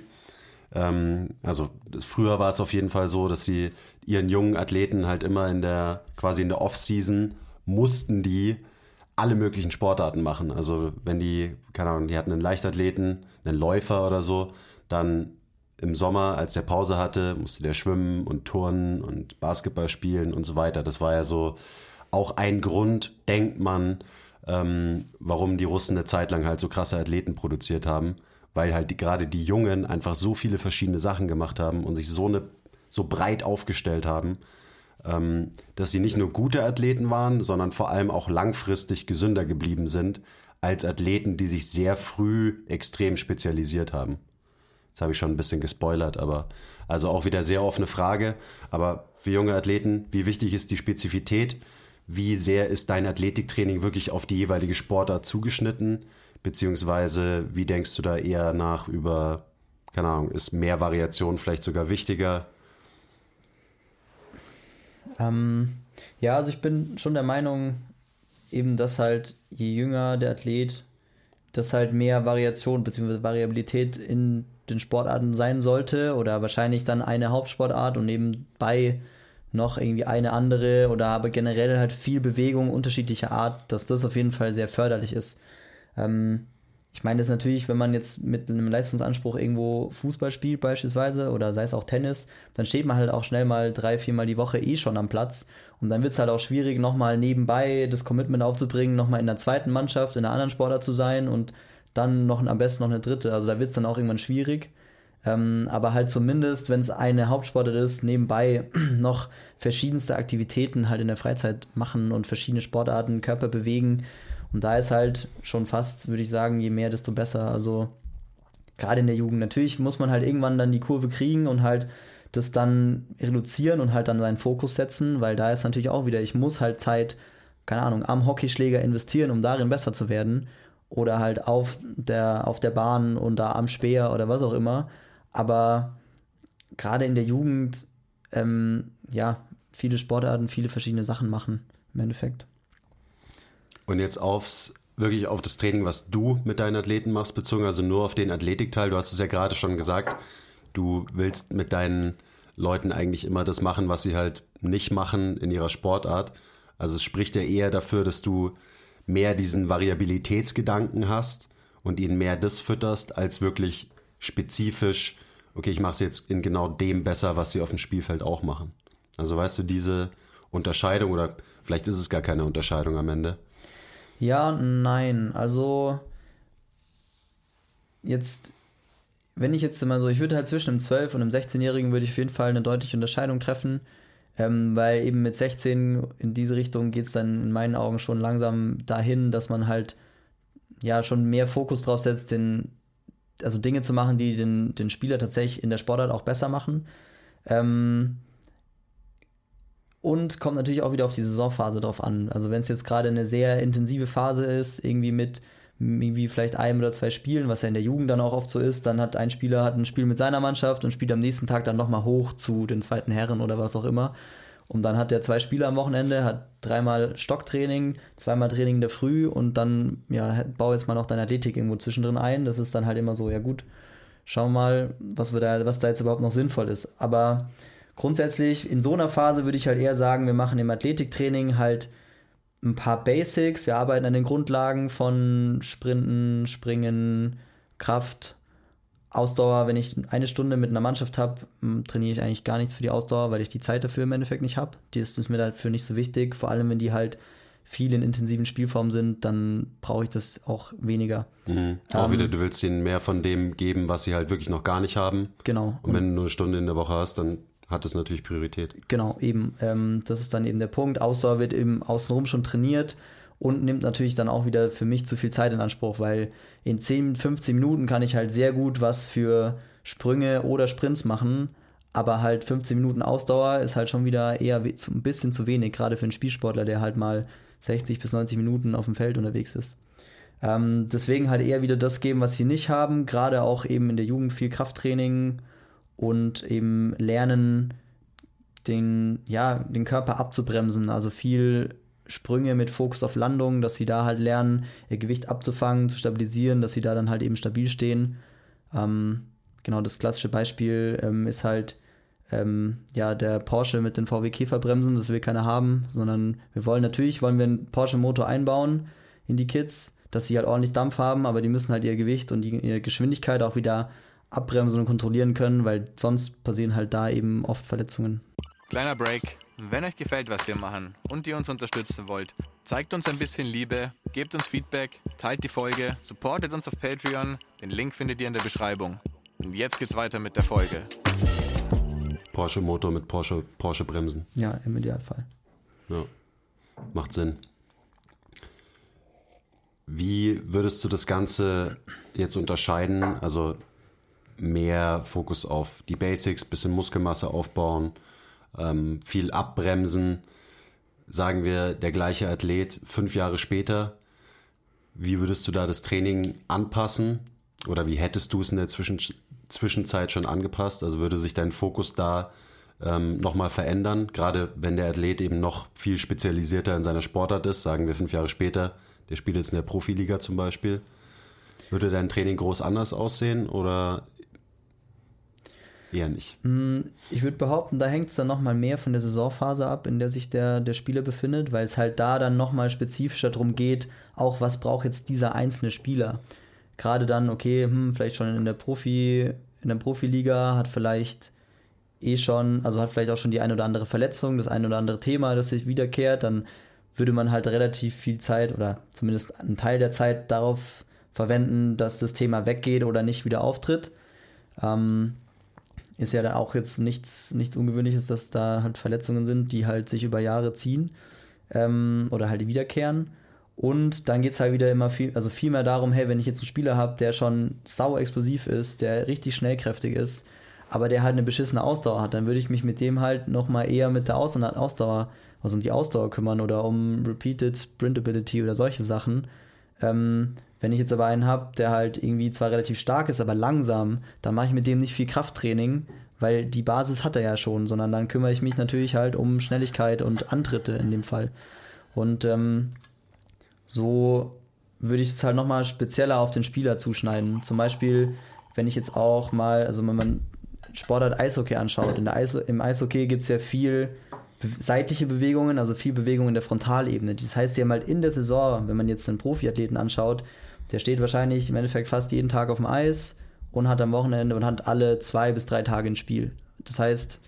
Ähm, also früher war es auf jeden Fall so, dass sie ihren jungen Athleten halt immer in der, quasi in der Off-Season mussten die alle möglichen Sportarten machen. Also wenn die, keine Ahnung, die hatten einen Leichtathleten, einen Läufer oder so, dann im Sommer, als der Pause hatte, musste der schwimmen und turnen und Basketball spielen und so weiter. Das war ja so auch ein Grund, denkt man, ähm, warum die Russen eine Zeit lang halt so krasse Athleten produziert haben, weil halt die, gerade die Jungen einfach so viele verschiedene Sachen gemacht haben und sich so eine so breit aufgestellt haben, ähm, dass sie nicht nur gute Athleten waren, sondern vor allem auch langfristig gesünder geblieben sind als Athleten, die sich sehr früh extrem spezialisiert haben. Jetzt habe ich schon ein bisschen gespoilert, aber also auch wieder sehr offene Frage. Aber für junge Athleten, wie wichtig ist die Spezifität? Wie sehr ist dein Athletiktraining wirklich auf die jeweilige Sportart zugeschnitten? Beziehungsweise wie denkst du da eher nach über, keine Ahnung, ist mehr Variation vielleicht sogar wichtiger? Ähm, ja, also ich bin schon der Meinung, eben, dass halt je jünger der Athlet, dass halt mehr Variation bzw. Variabilität in den Sportarten sein sollte oder wahrscheinlich dann eine Hauptsportart und nebenbei noch irgendwie eine andere oder aber generell halt viel Bewegung unterschiedlicher Art, dass das auf jeden Fall sehr förderlich ist. Ähm, ich meine, das ist natürlich, wenn man jetzt mit einem Leistungsanspruch irgendwo Fußball spielt beispielsweise oder sei es auch Tennis, dann steht man halt auch schnell mal drei, viermal die Woche eh schon am Platz. Und dann wird es halt auch schwierig, nochmal nebenbei das Commitment aufzubringen, nochmal in der zweiten Mannschaft, in einer anderen Sportart zu sein und dann noch am besten noch eine dritte. Also da wird es dann auch irgendwann schwierig. Ähm, aber halt zumindest, wenn es eine Hauptsportart ist, nebenbei noch verschiedenste Aktivitäten halt in der Freizeit machen und verschiedene Sportarten, Körper bewegen und da ist halt schon fast, würde ich sagen, je mehr, desto besser. Also gerade in der Jugend. Natürlich muss man halt irgendwann dann die Kurve kriegen und halt das dann reduzieren und halt dann seinen Fokus setzen, weil da ist natürlich auch wieder, ich muss halt Zeit, keine Ahnung, am Hockeyschläger investieren, um darin besser zu werden. Oder halt auf der, auf der Bahn und da am Speer oder was auch immer. Aber gerade in der Jugend, ähm, ja, viele Sportarten, viele verschiedene Sachen machen im Endeffekt. Und jetzt aufs wirklich auf das Training, was du mit deinen Athleten machst, bezogen, also nur auf den Athletikteil. Du hast es ja gerade schon gesagt, du willst mit deinen Leuten eigentlich immer das machen, was sie halt nicht machen in ihrer Sportart. Also es spricht ja eher dafür, dass du mehr diesen Variabilitätsgedanken hast und ihnen mehr das fütterst, als wirklich spezifisch, okay, ich mache es jetzt in genau dem besser, was sie auf dem Spielfeld auch machen. Also weißt du, diese Unterscheidung oder vielleicht ist es gar keine Unterscheidung am Ende. Ja, nein. Also jetzt, wenn ich jetzt immer so, ich würde halt zwischen einem 12- und einem 16-Jährigen würde ich auf jeden Fall eine deutliche Unterscheidung treffen, ähm, weil eben mit 16 in diese Richtung geht es dann in meinen Augen schon langsam dahin, dass man halt ja schon mehr Fokus drauf setzt, den, also Dinge zu machen, die den, den Spieler tatsächlich in der Sportart auch besser machen. Ähm, und kommt natürlich auch wieder auf die Saisonphase drauf an. Also wenn es jetzt gerade eine sehr intensive Phase ist, irgendwie mit irgendwie vielleicht einem oder zwei Spielen, was ja in der Jugend dann auch oft so ist, dann hat ein Spieler hat ein Spiel mit seiner Mannschaft und spielt am nächsten Tag dann nochmal hoch zu den zweiten Herren oder was auch immer. Und dann hat der zwei Spieler am Wochenende, hat dreimal Stocktraining, zweimal Training in der Früh und dann, ja, bau jetzt mal noch deine Athletik irgendwo zwischendrin ein. Das ist dann halt immer so, ja gut, schau mal, was, wir da, was da jetzt überhaupt noch sinnvoll ist. Aber grundsätzlich in so einer Phase würde ich halt eher sagen, wir machen im Athletiktraining halt ein paar Basics. Wir arbeiten an den Grundlagen von Sprinten, Springen, Kraft, Ausdauer. Wenn ich eine Stunde mit einer Mannschaft habe, trainiere ich eigentlich gar nichts für die Ausdauer, weil ich die Zeit dafür im Endeffekt nicht habe. Die ist, ist mir dafür nicht so wichtig. Vor allem, wenn die halt viel in intensiven Spielformen sind, dann brauche ich das auch weniger. Mhm. Auch ähm, wieder, du willst ihnen mehr von dem geben, was sie halt wirklich noch gar nicht haben. Genau. Und wenn du nur eine Stunde in der Woche hast, dann hat es natürlich Priorität. Genau, eben. Ähm, das ist dann eben der Punkt. Ausdauer wird eben außenrum schon trainiert und nimmt natürlich dann auch wieder für mich zu viel Zeit in Anspruch, weil in 10, 15 Minuten kann ich halt sehr gut was für Sprünge oder Sprints machen, aber halt 15 Minuten Ausdauer ist halt schon wieder eher ein bisschen zu wenig, gerade für einen Spielsportler, der halt mal 60 bis 90 Minuten auf dem Feld unterwegs ist. Ähm, deswegen halt eher wieder das geben, was sie nicht haben, gerade auch eben in der Jugend viel Krafttraining, und eben lernen, den, ja, den Körper abzubremsen. Also viel Sprünge mit Fokus auf Landung, dass sie da halt lernen, ihr Gewicht abzufangen, zu stabilisieren, dass sie da dann halt eben stabil stehen. Ähm, genau, das klassische Beispiel ähm, ist halt ähm, ja der Porsche mit den VW Käferbremsen, das will keiner haben, sondern wir wollen natürlich, wollen wir einen Porsche Motor einbauen in die Kids, dass sie halt ordentlich Dampf haben, aber die müssen halt ihr Gewicht und die, ihre Geschwindigkeit auch wieder abbremsen und kontrollieren können, weil sonst passieren halt da eben oft Verletzungen. Kleiner Break. Wenn euch gefällt, was wir machen und ihr uns unterstützen wollt, zeigt uns ein bisschen Liebe, gebt uns Feedback, teilt die Folge, supportet uns auf Patreon. Den Link findet ihr in der Beschreibung. Und jetzt geht's weiter mit der Folge. Porsche Motor mit Porsche, Porsche Bremsen. Ja, im Idealfall. Ja. Macht Sinn. Wie würdest du das Ganze jetzt unterscheiden? Also mehr Fokus auf die Basics, bisschen Muskelmasse aufbauen, ähm, viel abbremsen. Sagen wir, der gleiche Athlet fünf Jahre später, wie würdest du da das Training anpassen? Oder wie hättest du es in der Zwischen Zwischenzeit schon angepasst? Also würde sich dein Fokus da ähm, nochmal verändern, gerade wenn der Athlet eben noch viel spezialisierter in seiner Sportart ist, sagen wir fünf Jahre später, der spielt jetzt in der Profiliga zum Beispiel. Würde dein Training groß anders aussehen oder eher nicht? Mm, ich würde behaupten, da hängt es dann nochmal mehr von der Saisonphase ab, in der sich der, der Spieler befindet, weil es halt da dann nochmal spezifischer darum geht, auch was braucht jetzt dieser einzelne Spieler. Gerade dann, okay, hm, vielleicht schon in der Profi, in der Profiliga hat vielleicht eh schon, also hat vielleicht auch schon die eine oder andere Verletzung, das eine oder andere Thema, das sich wiederkehrt, dann würde man halt relativ viel Zeit oder zumindest einen Teil der Zeit darauf verwenden, dass das Thema weggeht oder nicht wieder auftritt. Ähm, ist ja da auch jetzt nichts, nichts Ungewöhnliches, dass da halt Verletzungen sind, die halt sich über Jahre ziehen ähm, oder halt wiederkehren. Und dann geht es halt wieder immer viel, also viel mehr darum, hey, wenn ich jetzt einen Spieler habe, der schon sau explosiv ist, der richtig schnellkräftig ist, aber der halt eine beschissene Ausdauer hat, dann würde ich mich mit dem halt nochmal eher mit der Aus Ausdauer, also um die Ausdauer kümmern oder um Repeated Sprintability oder solche Sachen. Ähm, wenn ich jetzt aber einen habe, der halt irgendwie zwar relativ stark ist, aber langsam, dann mache ich mit dem nicht viel Krafttraining, weil die Basis hat er ja schon, sondern dann kümmere ich mich natürlich halt um Schnelligkeit und Antritte in dem Fall. Und ähm, so würde ich es halt nochmal spezieller auf den Spieler zuschneiden. Zum Beispiel, wenn ich jetzt auch mal, also wenn man Sportart Eishockey anschaut, in der Eis, im Eishockey gibt es ja viel seitliche Bewegungen, also viel Bewegung in der Frontalebene. Das heißt, die haben halt in der Saison, wenn man jetzt einen Profiathleten anschaut, der steht wahrscheinlich im Endeffekt fast jeden Tag auf dem Eis und hat am Wochenende und hat alle zwei bis drei Tage ein Spiel. Das heißt,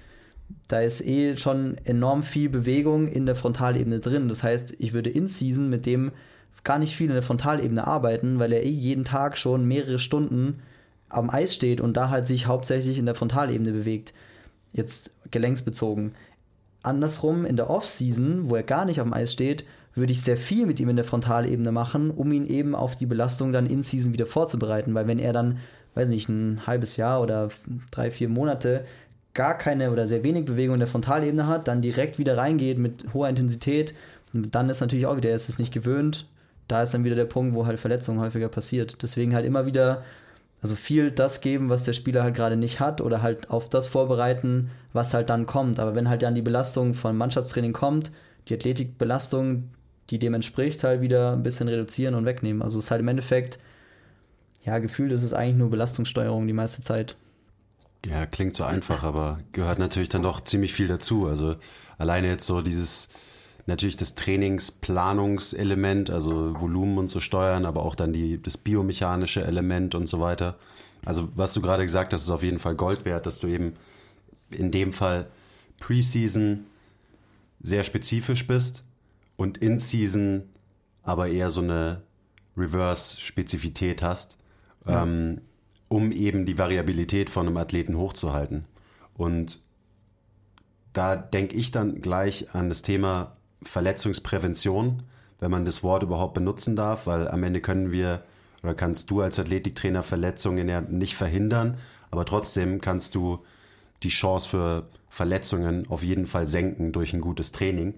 da ist eh schon enorm viel Bewegung in der Frontalebene drin. Das heißt, ich würde in Season mit dem gar nicht viel in der Frontalebene arbeiten, weil er eh jeden Tag schon mehrere Stunden am Eis steht und da halt sich hauptsächlich in der Frontalebene bewegt. Jetzt gelenksbezogen. Andersrum in der Off-Season, wo er gar nicht auf dem Eis steht, würde ich sehr viel mit ihm in der Frontalebene machen, um ihn eben auf die Belastung dann in Season wieder vorzubereiten. Weil wenn er dann, weiß nicht, ein halbes Jahr oder drei, vier Monate gar keine oder sehr wenig Bewegung in der Frontalebene hat, dann direkt wieder reingeht mit hoher Intensität, dann ist natürlich auch wieder, er ist es nicht gewöhnt. Da ist dann wieder der Punkt, wo halt Verletzungen häufiger passiert. Deswegen halt immer wieder also viel das geben, was der Spieler halt gerade nicht hat oder halt auf das vorbereiten, was halt dann kommt. Aber wenn halt dann die Belastung von Mannschaftstraining kommt, die Athletikbelastung, die dem entspricht, halt wieder ein bisschen reduzieren und wegnehmen. Also es ist halt im Endeffekt, ja, gefühlt ist es eigentlich nur Belastungssteuerung die meiste Zeit. Ja, klingt so einfach, aber gehört natürlich dann doch ziemlich viel dazu. Also alleine jetzt so dieses, natürlich das Trainingsplanungselement, also Volumen und so steuern, aber auch dann die, das biomechanische Element und so weiter. Also was du gerade gesagt hast, ist auf jeden Fall Gold wert, dass du eben in dem Fall Preseason sehr spezifisch bist und In-Season aber eher so eine Reverse-Spezifität hast, ja. ähm, um eben die Variabilität von einem Athleten hochzuhalten. Und da denke ich dann gleich an das Thema Verletzungsprävention, wenn man das Wort überhaupt benutzen darf, weil am Ende können wir oder kannst du als Athletiktrainer Verletzungen ja nicht verhindern, aber trotzdem kannst du die Chance für Verletzungen auf jeden Fall senken durch ein gutes Training.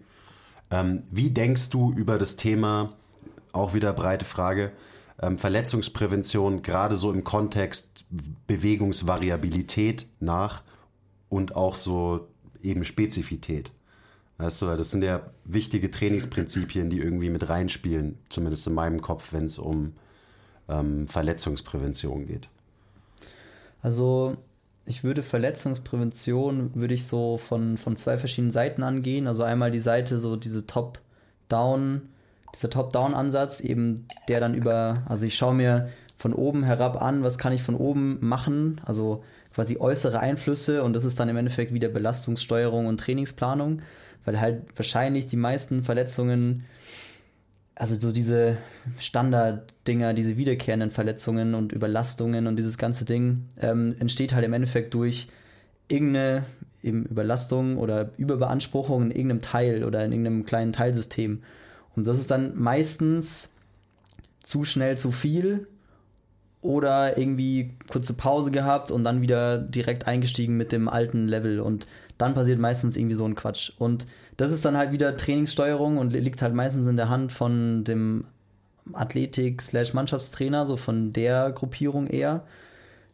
Ähm, wie denkst du über das Thema, auch wieder breite Frage, ähm, Verletzungsprävention gerade so im Kontext Bewegungsvariabilität nach und auch so eben Spezifität? Weißt du, das sind ja wichtige Trainingsprinzipien, die irgendwie mit reinspielen, zumindest in meinem Kopf, wenn es um ähm, Verletzungsprävention geht. Also ich würde Verletzungsprävention würde ich so von, von zwei verschiedenen Seiten angehen. Also einmal die Seite, so diese Top-Down, dieser Top-Down-Ansatz, eben der dann über, also ich schaue mir von oben herab an, was kann ich von oben machen, also quasi äußere Einflüsse und das ist dann im Endeffekt wieder Belastungssteuerung und Trainingsplanung weil halt wahrscheinlich die meisten Verletzungen, also so diese Standarddinger, diese wiederkehrenden Verletzungen und Überlastungen und dieses ganze Ding, ähm, entsteht halt im Endeffekt durch irgendeine eben Überlastung oder Überbeanspruchung in irgendeinem Teil oder in irgendeinem kleinen Teilsystem. Und das ist dann meistens zu schnell zu viel oder irgendwie kurze Pause gehabt und dann wieder direkt eingestiegen mit dem alten Level und dann passiert meistens irgendwie so ein Quatsch. Und das ist dann halt wieder Trainingssteuerung und liegt halt meistens in der Hand von dem Athletik-Mannschaftstrainer, so von der Gruppierung eher.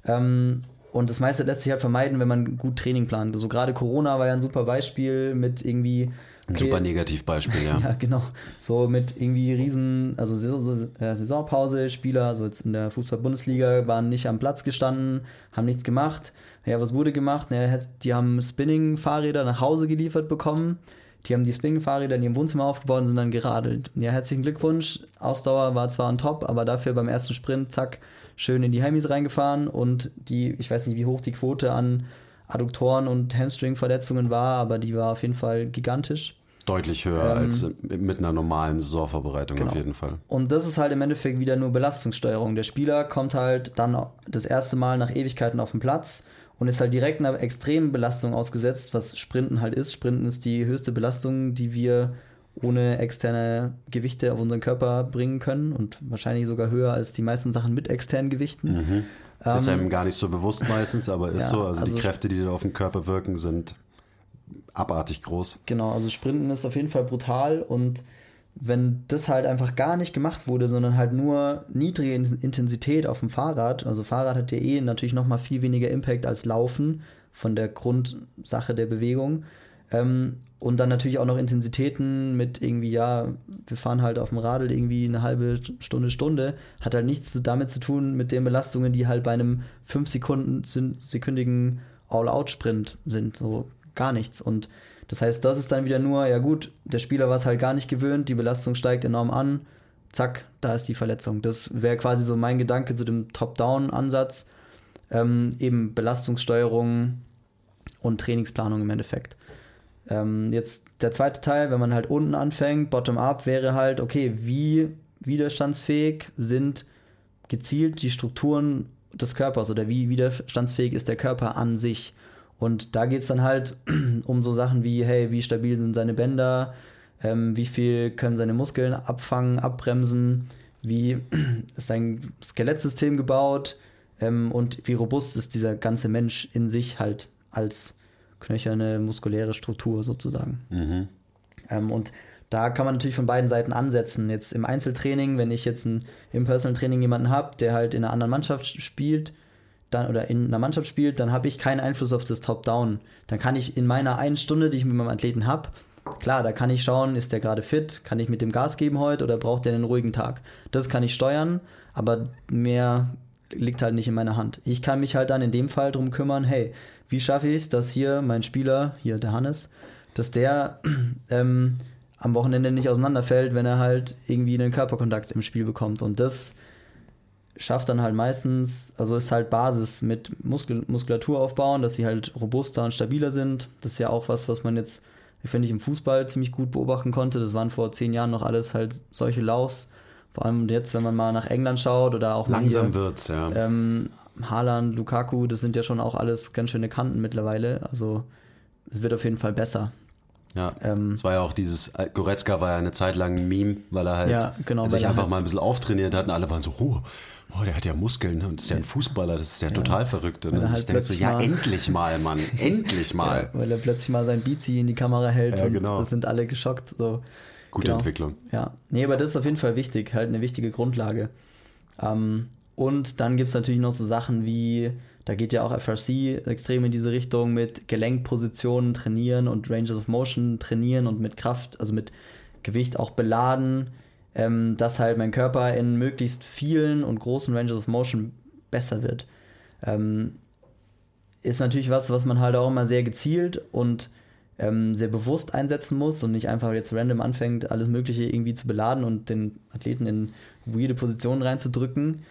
Ähm, und das meiste lässt sich halt vermeiden, wenn man gut Training plant. So also gerade Corona war ja ein super Beispiel mit irgendwie ein super Negativbeispiel, ja. ja, genau. So mit irgendwie riesen, also Saisonpause, Spieler, also jetzt in der Fußball-Bundesliga, waren nicht am Platz gestanden, haben nichts gemacht. Ja, was wurde gemacht? Ja, die haben Spinning-Fahrräder nach Hause geliefert bekommen. Die haben die Spinning-Fahrräder in ihrem Wohnzimmer aufgebaut und sind dann geradelt. Ja, herzlichen Glückwunsch. Ausdauer war zwar on top, aber dafür beim ersten Sprint, zack, schön in die Hemis reingefahren und die, ich weiß nicht, wie hoch die Quote an Adduktoren und Hamstring-Verletzungen war, aber die war auf jeden Fall gigantisch. Deutlich höher ähm, als mit einer normalen Saisonvorbereitung genau. auf jeden Fall. Und das ist halt im Endeffekt wieder nur Belastungssteuerung. Der Spieler kommt halt dann das erste Mal nach Ewigkeiten auf den Platz und ist halt direkt einer extremen Belastung ausgesetzt, was Sprinten halt ist. Sprinten ist die höchste Belastung, die wir ohne externe Gewichte auf unseren Körper bringen können und wahrscheinlich sogar höher als die meisten Sachen mit externen Gewichten. Mhm. Ähm, ist einem gar nicht so bewusst meistens, aber ist ja, so. Also, also, die Kräfte, die da auf den Körper wirken, sind abartig groß. Genau, also Sprinten ist auf jeden Fall brutal und wenn das halt einfach gar nicht gemacht wurde, sondern halt nur niedrige Intensität auf dem Fahrrad, also Fahrrad hat ja eh natürlich nochmal viel weniger Impact als Laufen von der Grundsache der Bewegung. Ähm, und dann natürlich auch noch Intensitäten mit irgendwie, ja, wir fahren halt auf dem Radl irgendwie eine halbe Stunde, Stunde, hat halt nichts damit zu tun mit den Belastungen, die halt bei einem 5 Sekunden sekündigen All-Out-Sprint sind. So gar nichts. Und das heißt, das ist dann wieder nur, ja gut, der Spieler war es halt gar nicht gewöhnt, die Belastung steigt enorm an, zack, da ist die Verletzung. Das wäre quasi so mein Gedanke zu dem Top-Down-Ansatz. Ähm, eben Belastungssteuerung und Trainingsplanung im Endeffekt. Ähm, jetzt der zweite Teil, wenn man halt unten anfängt, bottom-up, wäre halt, okay, wie widerstandsfähig sind gezielt die Strukturen des Körpers oder wie widerstandsfähig ist der Körper an sich. Und da geht es dann halt um so Sachen wie, hey, wie stabil sind seine Bänder, ähm, wie viel können seine Muskeln abfangen, abbremsen, wie ist sein Skelettsystem gebaut ähm, und wie robust ist dieser ganze Mensch in sich halt als knöcherne muskuläre Struktur sozusagen. Mhm. Ähm, und da kann man natürlich von beiden Seiten ansetzen. Jetzt im Einzeltraining, wenn ich jetzt ein, im Personal Training jemanden habe, der halt in einer anderen Mannschaft spielt, dann oder in einer Mannschaft spielt, dann habe ich keinen Einfluss auf das Top-Down. Dann kann ich in meiner einen Stunde, die ich mit meinem Athleten habe, klar, da kann ich schauen, ist der gerade fit, kann ich mit dem Gas geben heute oder braucht der einen ruhigen Tag. Das kann ich steuern, aber mehr liegt halt nicht in meiner Hand. Ich kann mich halt dann in dem Fall darum kümmern, hey, wie schaffe ich es, dass hier mein Spieler, hier der Hannes, dass der ähm, am Wochenende nicht auseinanderfällt, wenn er halt irgendwie einen Körperkontakt im Spiel bekommt. Und das schafft dann halt meistens, also ist halt Basis mit Muskel Muskulatur aufbauen, dass sie halt robuster und stabiler sind. Das ist ja auch was, was man jetzt, finde ich, im Fußball ziemlich gut beobachten konnte. Das waren vor zehn Jahren noch alles halt solche Lauchs. Vor allem jetzt, wenn man mal nach England schaut oder auch langsam hier, wird's, ja. Ähm, Haaland, Lukaku, das sind ja schon auch alles ganz schöne Kanten mittlerweile. Also es wird auf jeden Fall besser. Ja, ähm, es war ja auch dieses, äh, Goretzka war ja eine Zeit lang ein Meme, weil er halt ja, genau, sich einfach halt mal ein bisschen auftrainiert hat und alle waren so, oh, oh, der hat ja Muskeln und ist ja ein Fußballer, das ist ja, ja. total verrückt. Und dann halt ich denke so, ja, endlich mal, Mann, endlich mal. Ja, weil er plötzlich mal sein Bizi in die Kamera hält ja, genau. das sind alle geschockt. So. Gute genau. Entwicklung. Ja, nee, aber das ist auf jeden Fall wichtig, halt eine wichtige Grundlage. Ähm, und dann gibt es natürlich noch so Sachen wie da geht ja auch FRC extrem in diese Richtung mit Gelenkpositionen trainieren und Ranges of Motion trainieren und mit Kraft, also mit Gewicht auch beladen, ähm, dass halt mein Körper in möglichst vielen und großen Ranges of Motion besser wird. Ähm, ist natürlich was, was man halt auch immer sehr gezielt und ähm, sehr bewusst einsetzen muss und nicht einfach jetzt random anfängt, alles Mögliche irgendwie zu beladen und den Athleten in weirde Positionen reinzudrücken.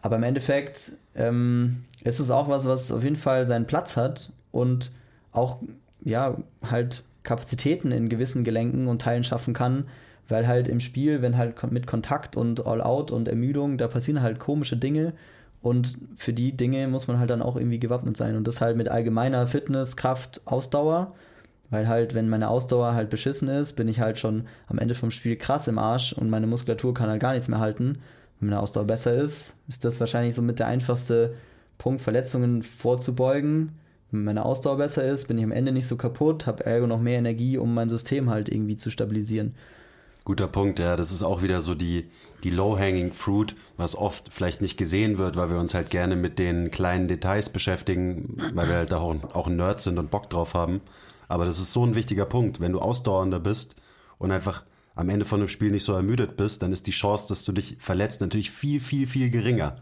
Aber im Endeffekt ähm, ist es auch was, was auf jeden Fall seinen Platz hat und auch, ja, halt Kapazitäten in gewissen Gelenken und Teilen schaffen kann, weil halt im Spiel, wenn halt mit Kontakt und All-Out und Ermüdung, da passieren halt komische Dinge und für die Dinge muss man halt dann auch irgendwie gewappnet sein und das halt mit allgemeiner Fitness, Kraft, Ausdauer, weil halt, wenn meine Ausdauer halt beschissen ist, bin ich halt schon am Ende vom Spiel krass im Arsch und meine Muskulatur kann halt gar nichts mehr halten. Wenn meine Ausdauer besser ist, ist das wahrscheinlich so mit der einfachste Punkt, Verletzungen vorzubeugen. Wenn meine Ausdauer besser ist, bin ich am Ende nicht so kaputt, habe ergo noch mehr Energie, um mein System halt irgendwie zu stabilisieren. Guter Punkt, ja. Das ist auch wieder so die, die Low-Hanging Fruit, was oft vielleicht nicht gesehen wird, weil wir uns halt gerne mit den kleinen Details beschäftigen, weil wir halt auch, auch ein Nerd sind und Bock drauf haben. Aber das ist so ein wichtiger Punkt. Wenn du ausdauernder bist und einfach am Ende von einem Spiel nicht so ermüdet bist, dann ist die Chance, dass du dich verletzt, natürlich viel, viel, viel geringer.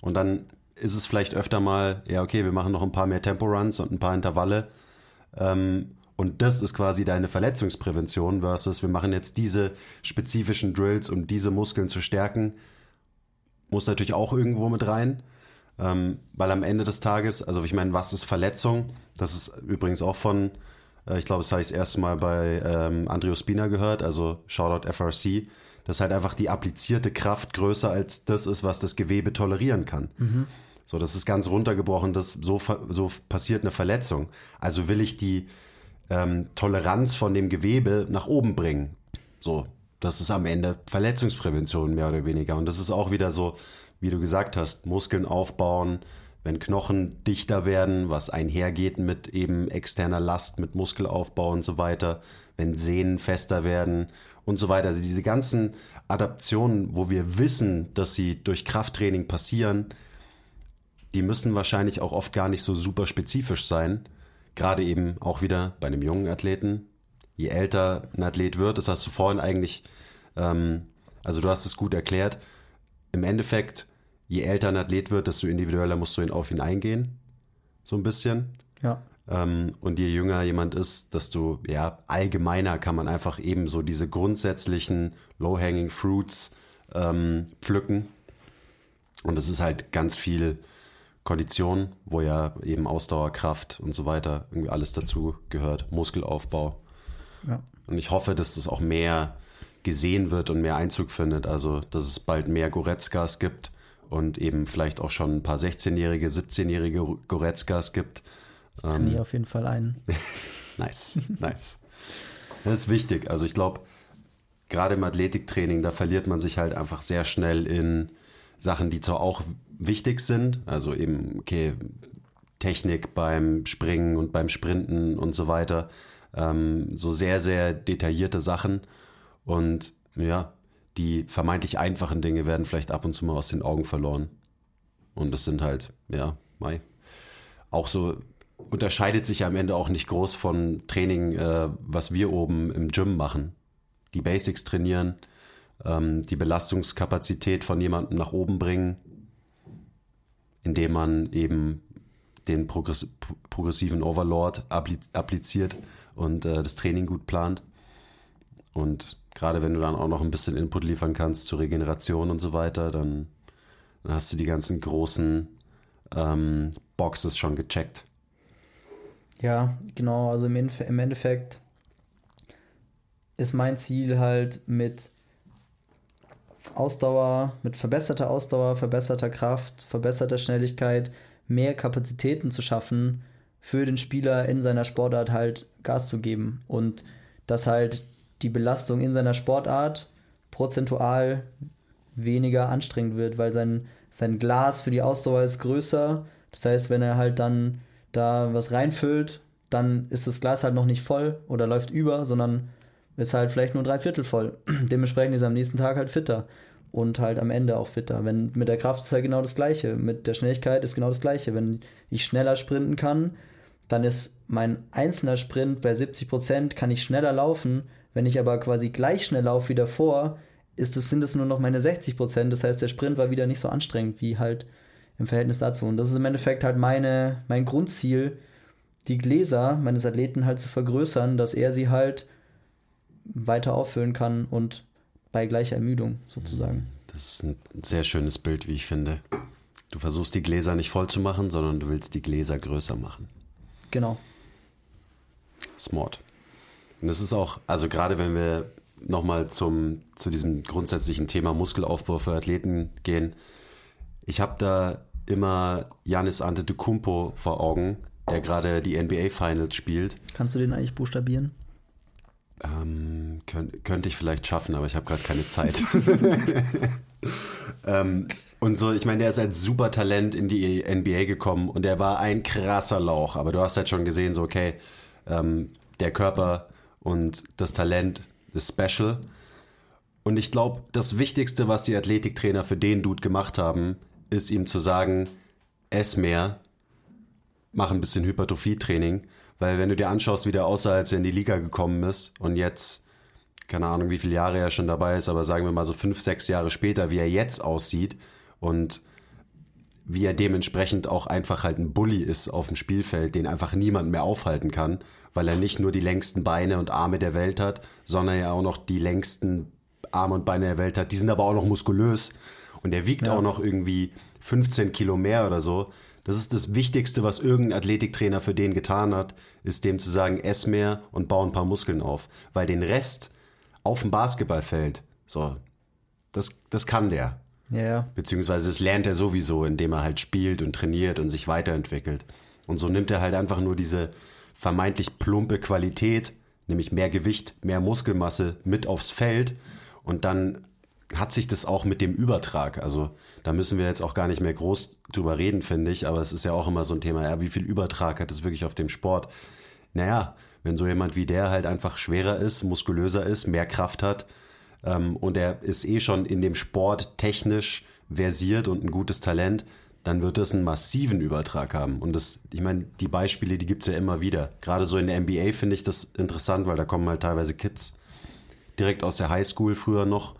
Und dann ist es vielleicht öfter mal, ja, okay, wir machen noch ein paar mehr Tempo-Runs und ein paar Intervalle. Ähm, und das ist quasi deine Verletzungsprävention versus wir machen jetzt diese spezifischen Drills, um diese Muskeln zu stärken. Muss natürlich auch irgendwo mit rein. Ähm, weil am Ende des Tages, also ich meine, was ist Verletzung? Das ist übrigens auch von, äh, ich glaube, das habe ich das erste Mal bei ähm, Andreo Spina gehört, also Shoutout FRC, dass halt einfach die applizierte Kraft größer als das ist, was das Gewebe tolerieren kann. Mhm. So, das ist ganz runtergebrochen, das, so, so passiert eine Verletzung. Also will ich die ähm, Toleranz von dem Gewebe nach oben bringen. So, das ist am Ende Verletzungsprävention mehr oder weniger. Und das ist auch wieder so, wie du gesagt hast, Muskeln aufbauen, wenn Knochen dichter werden, was einhergeht mit eben externer Last, mit Muskelaufbau und so weiter, wenn Sehnen fester werden und so weiter. Also diese ganzen Adaptionen, wo wir wissen, dass sie durch Krafttraining passieren, die müssen wahrscheinlich auch oft gar nicht so super spezifisch sein, gerade eben auch wieder bei einem jungen Athleten. Je älter ein Athlet wird, das hast du vorhin eigentlich, ähm, also du hast es gut erklärt, im Endeffekt, je älter ein Athlet wird, desto individueller musst du auf ihn eingehen. So ein bisschen. Ja. Ähm, und je jünger jemand ist, desto ja, allgemeiner kann man einfach eben so diese grundsätzlichen Low-Hanging Fruits ähm, pflücken. Und es ist halt ganz viel Kondition, wo ja eben Ausdauer, Kraft und so weiter irgendwie alles dazu gehört, Muskelaufbau. Ja. Und ich hoffe, dass das auch mehr gesehen wird und mehr Einzug findet. Also, dass es bald mehr Goretzkas gibt und eben vielleicht auch schon ein paar 16-jährige, 17-jährige Goretzkas gibt. Ich trainiere ähm, auf jeden Fall einen. nice, nice. Das ist wichtig. Also ich glaube, gerade im Athletiktraining, da verliert man sich halt einfach sehr schnell in Sachen, die zwar auch wichtig sind, also eben, okay, Technik beim Springen und beim Sprinten und so weiter, ähm, so sehr, sehr detaillierte Sachen und ja, die vermeintlich einfachen Dinge werden vielleicht ab und zu mal aus den Augen verloren. Und das sind halt, ja, Mai. Auch so unterscheidet sich am Ende auch nicht groß von Training, äh, was wir oben im Gym machen. Die Basics trainieren, ähm, die Belastungskapazität von jemandem nach oben bringen, indem man eben den Progress progressiven Overlord appliziert und äh, das Training gut plant. Und gerade wenn du dann auch noch ein bisschen Input liefern kannst zur Regeneration und so weiter, dann, dann hast du die ganzen großen ähm, Boxes schon gecheckt. Ja, genau. Also im, im Endeffekt ist mein Ziel halt mit Ausdauer, mit verbesserter Ausdauer, verbesserter Kraft, verbesserter Schnelligkeit, mehr Kapazitäten zu schaffen, für den Spieler in seiner Sportart halt Gas zu geben und dass halt die Belastung in seiner Sportart prozentual weniger anstrengend wird, weil sein, sein Glas für die Ausdauer ist größer. Das heißt, wenn er halt dann da was reinfüllt, dann ist das Glas halt noch nicht voll oder läuft über, sondern ist halt vielleicht nur drei Viertel voll. Dementsprechend ist er am nächsten Tag halt fitter und halt am Ende auch fitter. Wenn mit der Kraft ist halt genau das Gleiche, mit der Schnelligkeit ist genau das Gleiche. Wenn ich schneller sprinten kann, dann ist mein einzelner Sprint bei 70 Prozent, kann ich schneller laufen. Wenn ich aber quasi gleich schnell laufe wie davor, ist es, sind es nur noch meine 60 Prozent. Das heißt, der Sprint war wieder nicht so anstrengend wie halt im Verhältnis dazu. Und das ist im Endeffekt halt meine, mein Grundziel, die Gläser meines Athleten halt zu vergrößern, dass er sie halt weiter auffüllen kann und bei gleicher Ermüdung sozusagen. Das ist ein sehr schönes Bild, wie ich finde. Du versuchst die Gläser nicht voll zu machen, sondern du willst die Gläser größer machen. Genau. Smart. Und es ist auch, also gerade wenn wir nochmal zum, zu diesem grundsätzlichen Thema Muskelaufbau für Athleten gehen, ich habe da immer Janis Antetokounmpo vor Augen, der gerade die NBA Finals spielt. Kannst du den eigentlich buchstabieren? Ähm, könnt, könnte ich vielleicht schaffen, aber ich habe gerade keine Zeit. ähm, und so, ich meine, der ist als super Talent in die NBA gekommen und der war ein krasser Lauch. Aber du hast halt schon gesehen, so, okay, ähm, der Körper und das Talent ist special. Und ich glaube, das Wichtigste, was die Athletiktrainer für den Dude gemacht haben, ist ihm zu sagen, ess mehr, mach ein bisschen Hypertrophie-Training. Weil wenn du dir anschaust, wie der aussah, als er in die Liga gekommen ist und jetzt, keine Ahnung, wie viele Jahre er schon dabei ist, aber sagen wir mal so fünf, sechs Jahre später, wie er jetzt aussieht und wie er dementsprechend auch einfach halt ein Bully ist auf dem Spielfeld, den einfach niemand mehr aufhalten kann, weil er nicht nur die längsten Beine und Arme der Welt hat, sondern ja auch noch die längsten Arme und Beine der Welt hat. Die sind aber auch noch muskulös und er wiegt ja. auch noch irgendwie 15 Kilo mehr oder so. Das ist das Wichtigste, was irgendein Athletiktrainer für den getan hat, ist dem zu sagen, ess mehr und bau ein paar Muskeln auf. Weil den Rest auf dem Basketballfeld, so, das, das kann der. Ja, ja. Beziehungsweise das lernt er sowieso, indem er halt spielt und trainiert und sich weiterentwickelt. Und so nimmt er halt einfach nur diese vermeintlich plumpe Qualität, nämlich mehr Gewicht, mehr Muskelmasse mit aufs Feld und dann hat sich das auch mit dem Übertrag, also da müssen wir jetzt auch gar nicht mehr groß drüber reden, finde ich, aber es ist ja auch immer so ein Thema, ja, wie viel Übertrag hat es wirklich auf dem Sport? Naja, wenn so jemand wie der halt einfach schwerer ist, muskulöser ist, mehr Kraft hat ähm, und er ist eh schon in dem Sport technisch versiert und ein gutes Talent, dann wird das einen massiven Übertrag haben. Und das, ich meine, die Beispiele, die gibt es ja immer wieder. Gerade so in der NBA finde ich das interessant, weil da kommen halt teilweise Kids direkt aus der Highschool früher noch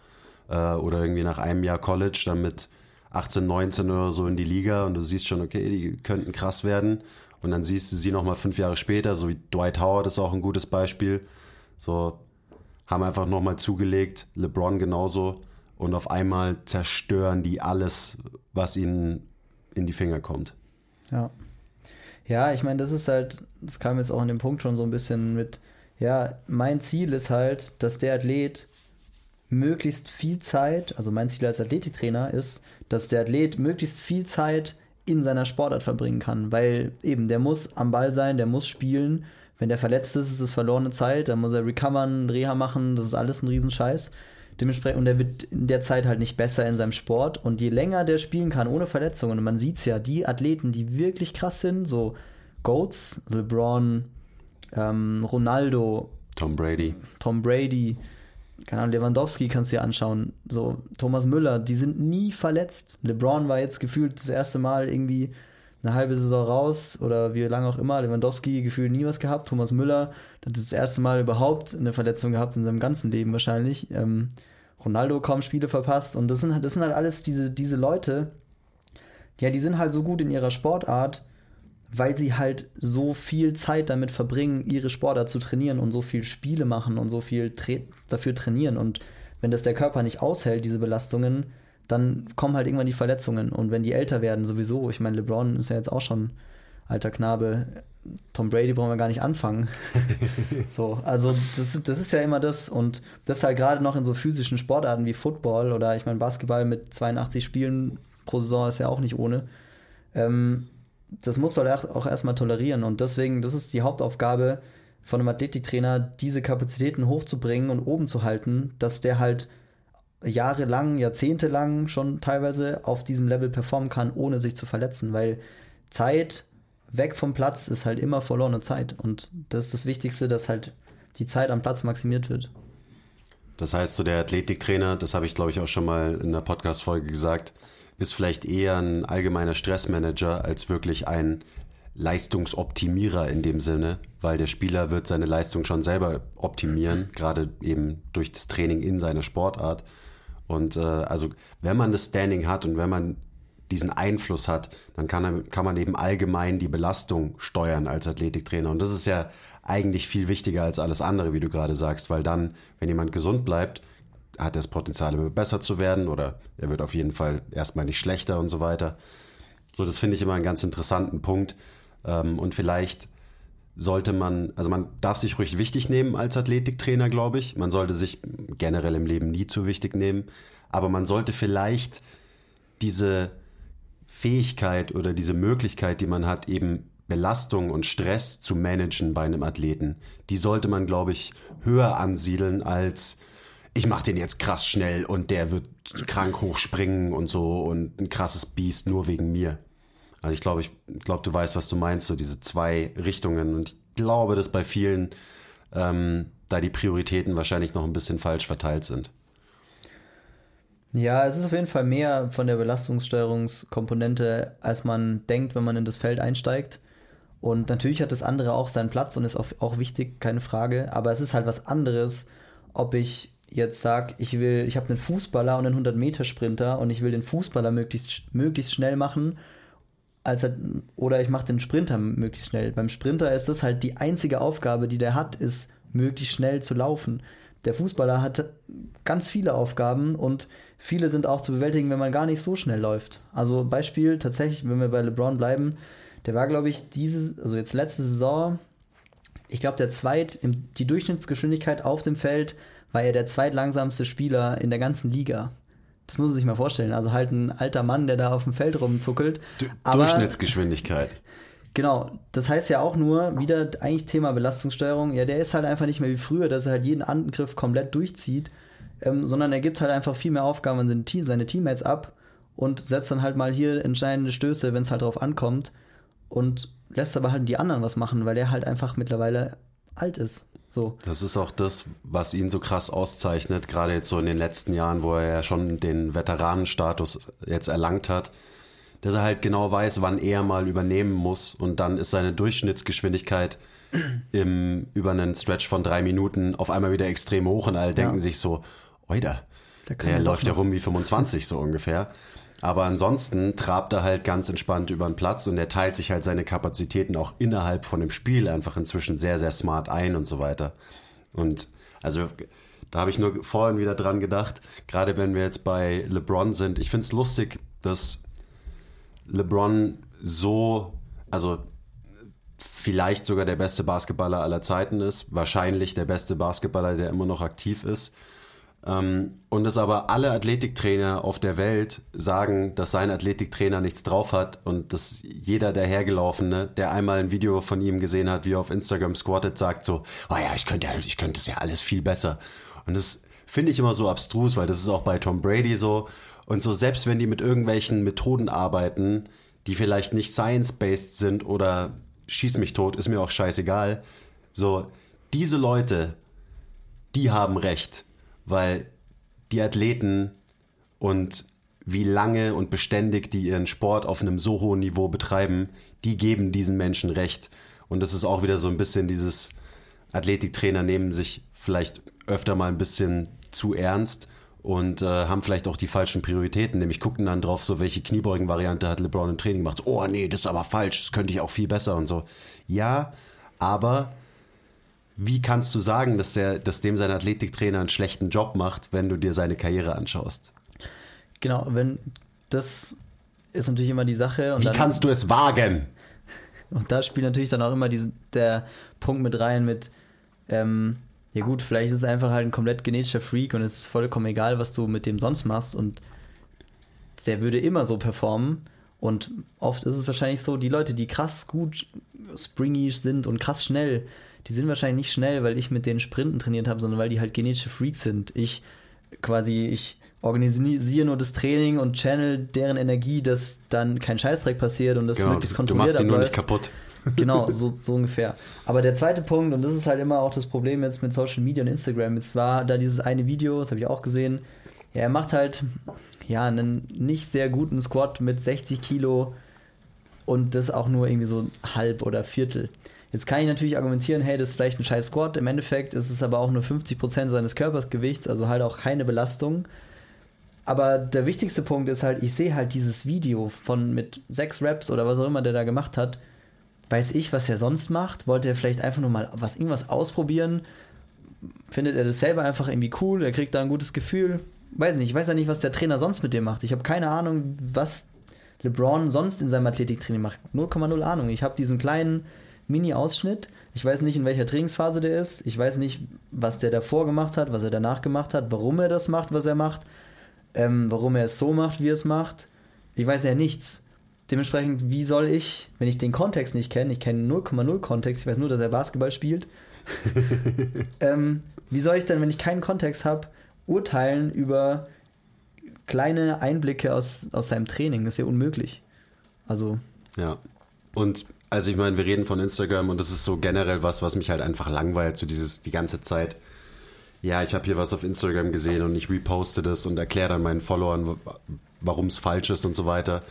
äh, oder irgendwie nach einem Jahr College dann mit 18, 19 oder so in die Liga und du siehst schon, okay, die könnten krass werden. Und dann siehst du sie nochmal fünf Jahre später, so wie Dwight Howard ist auch ein gutes Beispiel. So haben einfach nochmal zugelegt, LeBron genauso. Und auf einmal zerstören die alles, was ihnen in die Finger kommt. Ja. Ja, ich meine, das ist halt, das kam jetzt auch an dem Punkt schon so ein bisschen mit, ja, mein Ziel ist halt, dass der Athlet möglichst viel Zeit, also mein Ziel als Athletiktrainer ist, dass der Athlet möglichst viel Zeit in seiner Sportart verbringen kann, weil eben der muss am Ball sein, der muss spielen. Wenn der verletzt ist, ist es verlorene Zeit, dann muss er recovern, Reha machen, das ist alles ein Riesenscheiß. Dementsprechend, und er wird in der Zeit halt nicht besser in seinem Sport. Und je länger der spielen kann, ohne Verletzungen, und man sieht es ja, die Athleten, die wirklich krass sind, so Goats, LeBron, ähm, Ronaldo, Tom Brady, Tom Brady, keine Ahnung, Lewandowski kannst du dir anschauen, so Thomas Müller, die sind nie verletzt. LeBron war jetzt gefühlt das erste Mal irgendwie eine halbe Saison raus oder wie lange auch immer. Lewandowski gefühlt nie was gehabt. Thomas Müller hat das erste Mal überhaupt eine Verletzung gehabt in seinem ganzen Leben wahrscheinlich. Ähm, Ronaldo kaum Spiele verpasst und das sind, das sind halt alles diese, diese Leute, ja, die sind halt so gut in ihrer Sportart, weil sie halt so viel Zeit damit verbringen, ihre Sportler zu trainieren und so viel Spiele machen und so viel tra dafür trainieren. Und wenn das der Körper nicht aushält, diese Belastungen, dann kommen halt irgendwann die Verletzungen. Und wenn die älter werden, sowieso, ich meine, LeBron ist ja jetzt auch schon alter Knabe, Tom Brady brauchen wir gar nicht anfangen. so, also das, das ist ja immer das. Und das halt gerade noch in so physischen Sportarten wie Football oder ich meine, Basketball mit 82 Spielen pro Saison ist ja auch nicht ohne. Ähm, das muss du halt auch erstmal tolerieren. Und deswegen, das ist die Hauptaufgabe von einem Athletiktrainer, diese Kapazitäten hochzubringen und oben zu halten, dass der halt jahrelang, jahrzehntelang schon teilweise auf diesem Level performen kann, ohne sich zu verletzen, weil Zeit weg vom Platz ist halt immer verlorene Zeit. Und das ist das Wichtigste, dass halt die Zeit am Platz maximiert wird. Das heißt, so der Athletiktrainer, das habe ich glaube ich auch schon mal in der Podcast-Folge gesagt, ist vielleicht eher ein allgemeiner Stressmanager als wirklich ein Leistungsoptimierer in dem Sinne, weil der Spieler wird seine Leistung schon selber optimieren, gerade eben durch das Training in seiner Sportart. Und äh, also wenn man das Standing hat und wenn man diesen Einfluss hat, dann kann, kann man eben allgemein die Belastung steuern als Athletiktrainer. Und das ist ja eigentlich viel wichtiger als alles andere, wie du gerade sagst, weil dann, wenn jemand gesund bleibt, hat das Potenzial, besser zu werden oder er wird auf jeden Fall erstmal nicht schlechter und so weiter. So, das finde ich immer einen ganz interessanten Punkt. Ähm, und vielleicht sollte man, also man darf sich ruhig wichtig nehmen als Athletiktrainer, glaube ich. Man sollte sich generell im Leben nie zu wichtig nehmen, aber man sollte vielleicht diese Fähigkeit oder diese Möglichkeit, die man hat, eben Belastung und Stress zu managen bei einem Athleten, die sollte man, glaube ich, höher ansiedeln als ich mache den jetzt krass schnell und der wird krank hochspringen und so und ein krasses Biest nur wegen mir. Also ich glaube, ich glaube, du weißt, was du meinst, so diese zwei Richtungen. Und ich glaube, dass bei vielen ähm, da die Prioritäten wahrscheinlich noch ein bisschen falsch verteilt sind. Ja, es ist auf jeden Fall mehr von der Belastungssteuerungskomponente, als man denkt, wenn man in das Feld einsteigt. Und natürlich hat das andere auch seinen Platz und ist auch, auch wichtig, keine Frage. Aber es ist halt was anderes, ob ich jetzt sage, ich will, ich habe einen Fußballer und einen 100-Meter-Sprinter und ich will den Fußballer möglichst, möglichst schnell machen als halt, oder ich mache den Sprinter möglichst schnell. Beim Sprinter ist das halt die einzige Aufgabe, die der hat, ist möglichst schnell zu laufen. Der Fußballer hat ganz viele Aufgaben und viele sind auch zu bewältigen, wenn man gar nicht so schnell läuft. Also Beispiel tatsächlich, wenn wir bei LeBron bleiben, der war, glaube ich, diese, also jetzt letzte Saison, ich glaube, der zweit, die Durchschnittsgeschwindigkeit auf dem Feld war er der zweitlangsamste Spieler in der ganzen Liga. Das muss man sich mal vorstellen. Also halt ein alter Mann, der da auf dem Feld rumzuckelt. Du aber, Durchschnittsgeschwindigkeit. Genau, das heißt ja auch nur, wieder eigentlich Thema Belastungssteuerung, ja, der ist halt einfach nicht mehr wie früher, dass er halt jeden Angriff komplett durchzieht, ähm, sondern er gibt halt einfach viel mehr Aufgaben an seine Teammates ab und setzt dann halt mal hier entscheidende Stöße, wenn es halt drauf ankommt und lässt aber halt die anderen was machen, weil der halt einfach mittlerweile alt ist. So. Das ist auch das, was ihn so krass auszeichnet, gerade jetzt so in den letzten Jahren, wo er ja schon den Veteranenstatus jetzt erlangt hat, dass er halt genau weiß, wann er mal übernehmen muss und dann ist seine Durchschnittsgeschwindigkeit im, über einen Stretch von drei Minuten auf einmal wieder extrem hoch und alle denken ja. sich so, oida, der, der läuft ja rum wie 25 so ungefähr. Aber ansonsten trabt er halt ganz entspannt über den Platz und er teilt sich halt seine Kapazitäten auch innerhalb von dem Spiel einfach inzwischen sehr, sehr smart ein und so weiter. Und also da habe ich nur vorhin wieder dran gedacht, gerade wenn wir jetzt bei LeBron sind. Ich finde es lustig, dass LeBron so, also vielleicht sogar der beste Basketballer aller Zeiten ist, wahrscheinlich der beste Basketballer, der immer noch aktiv ist. Ähm, und dass aber alle Athletiktrainer auf der Welt sagen, dass sein Athletiktrainer nichts drauf hat und dass jeder der Hergelaufene, der einmal ein Video von ihm gesehen hat, wie er auf Instagram squattet, sagt so, oh ja, ich könnte, ich könnte es ja alles viel besser. Und das finde ich immer so abstrus, weil das ist auch bei Tom Brady so. Und so, selbst wenn die mit irgendwelchen Methoden arbeiten, die vielleicht nicht science-based sind oder schieß mich tot, ist mir auch scheißegal. So, diese Leute, die haben recht weil die Athleten und wie lange und beständig die ihren Sport auf einem so hohen Niveau betreiben, die geben diesen Menschen recht. Und das ist auch wieder so ein bisschen dieses Athletiktrainer nehmen sich vielleicht öfter mal ein bisschen zu ernst und äh, haben vielleicht auch die falschen Prioritäten, nämlich gucken dann drauf, so welche Kniebeugen-Variante hat LeBron im Training gemacht. Oh nee, das ist aber falsch, das könnte ich auch viel besser und so. Ja, aber wie kannst du sagen, dass, der, dass dem sein Athletiktrainer einen schlechten Job macht, wenn du dir seine Karriere anschaust? Genau, wenn das ist natürlich immer die Sache. wie dann, kannst du es wagen? Und da spielt natürlich dann auch immer diese, der Punkt mit rein mit, ähm, ja gut, vielleicht ist es einfach halt ein komplett genetischer Freak und es ist vollkommen egal, was du mit dem sonst machst und der würde immer so performen. Und oft ist es wahrscheinlich so, die Leute, die krass gut springy sind und krass schnell, die sind wahrscheinlich nicht schnell, weil ich mit denen Sprinten trainiert habe, sondern weil die halt genetische Freaks sind. Ich quasi, ich organisiere nur das Training und channel deren Energie, dass dann kein Scheißdreck passiert und das genau, möglichst kontrolliert Du machst die nur nicht kaputt. Genau, so, so ungefähr. Aber der zweite Punkt, und das ist halt immer auch das Problem jetzt mit Social Media und Instagram, es war da dieses eine Video, das habe ich auch gesehen, ja, er macht halt ja einen nicht sehr guten Squat mit 60 Kilo und das auch nur irgendwie so halb oder Viertel. Jetzt kann ich natürlich argumentieren, hey, das ist vielleicht ein scheiß Squat. Im Endeffekt ist es aber auch nur 50% seines Körpergewichts, also halt auch keine Belastung. Aber der wichtigste Punkt ist halt, ich sehe halt dieses Video von mit sechs Raps oder was auch immer der da gemacht hat. Weiß ich, was er sonst macht? Wollte er vielleicht einfach nur mal was irgendwas ausprobieren? Findet er das selber einfach irgendwie cool? Er kriegt da ein gutes Gefühl? Weiß nicht, ich weiß ja nicht, was der Trainer sonst mit dem macht. Ich habe keine Ahnung, was LeBron sonst in seinem Athletiktraining macht. 0,0 Ahnung. Ich habe diesen kleinen Mini-Ausschnitt. Ich weiß nicht, in welcher Trainingsphase der ist. Ich weiß nicht, was der davor gemacht hat, was er danach gemacht hat, warum er das macht, was er macht, ähm, warum er es so macht, wie er es macht. Ich weiß ja nichts. Dementsprechend, wie soll ich, wenn ich den Kontext nicht kenne, ich kenne 0,0 Kontext, ich weiß nur, dass er Basketball spielt, ähm, wie soll ich denn, wenn ich keinen Kontext habe, urteilen über kleine Einblicke aus, aus seinem Training? Das ist ja unmöglich. Also. Ja. Und also ich meine, wir reden von Instagram und das ist so generell was, was mich halt einfach langweilt, so dieses die ganze Zeit. Ja, ich habe hier was auf Instagram gesehen und ich reposte das und erkläre dann meinen Followern, warum es falsch ist und so weiter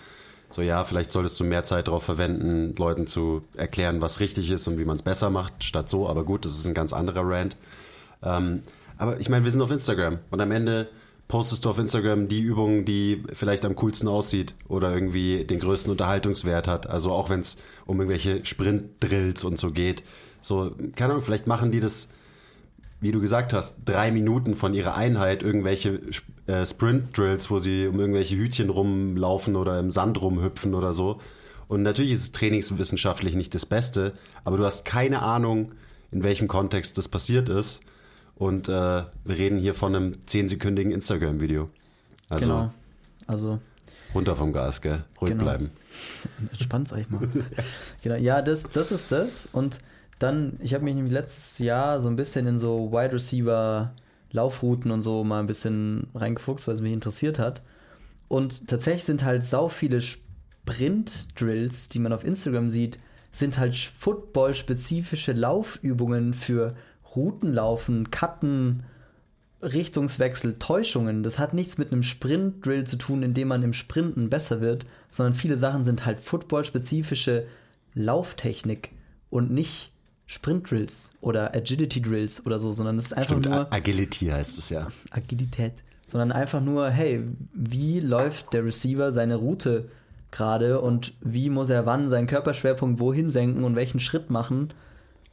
so ja, vielleicht solltest du mehr Zeit darauf verwenden, Leuten zu erklären, was richtig ist und wie man es besser macht, statt so. Aber gut, das ist ein ganz anderer Rant. Ähm, aber ich meine, wir sind auf Instagram und am Ende postest du auf Instagram die Übung, die vielleicht am coolsten aussieht oder irgendwie den größten Unterhaltungswert hat. Also auch wenn es um irgendwelche Sprint-Drills und so geht. So, keine Ahnung, vielleicht machen die das wie du gesagt hast, drei Minuten von ihrer Einheit irgendwelche äh, Sprint-Drills, wo sie um irgendwelche Hütchen rumlaufen oder im Sand rumhüpfen oder so. Und natürlich ist es trainingswissenschaftlich nicht das Beste, aber du hast keine Ahnung, in welchem Kontext das passiert ist. Und äh, wir reden hier von einem zehnsekündigen Instagram-Video. Also, genau. Also. Runter vom Gas, gell? Ruhig genau. bleiben. Entspannt, ich mal. genau. Ja, das, das ist das. Und dann, ich habe mich nämlich letztes Jahr so ein bisschen in so Wide Receiver Laufrouten und so mal ein bisschen reingefuchst, weil es mich interessiert hat. Und tatsächlich sind halt sau viele Sprint-Drills, die man auf Instagram sieht, sind halt Football-spezifische Laufübungen für Routenlaufen, Cutten, Richtungswechsel, Täuschungen. Das hat nichts mit einem Sprint-Drill zu tun, in dem man im Sprinten besser wird, sondern viele Sachen sind halt Football-spezifische Lauftechnik und nicht Sprint Drills oder Agility Drills oder so, sondern es ist einfach Stimmt, nur. Agility heißt es ja. Agilität. Sondern einfach nur, hey, wie läuft der Receiver seine Route gerade und wie muss er wann seinen Körperschwerpunkt wohin senken und welchen Schritt machen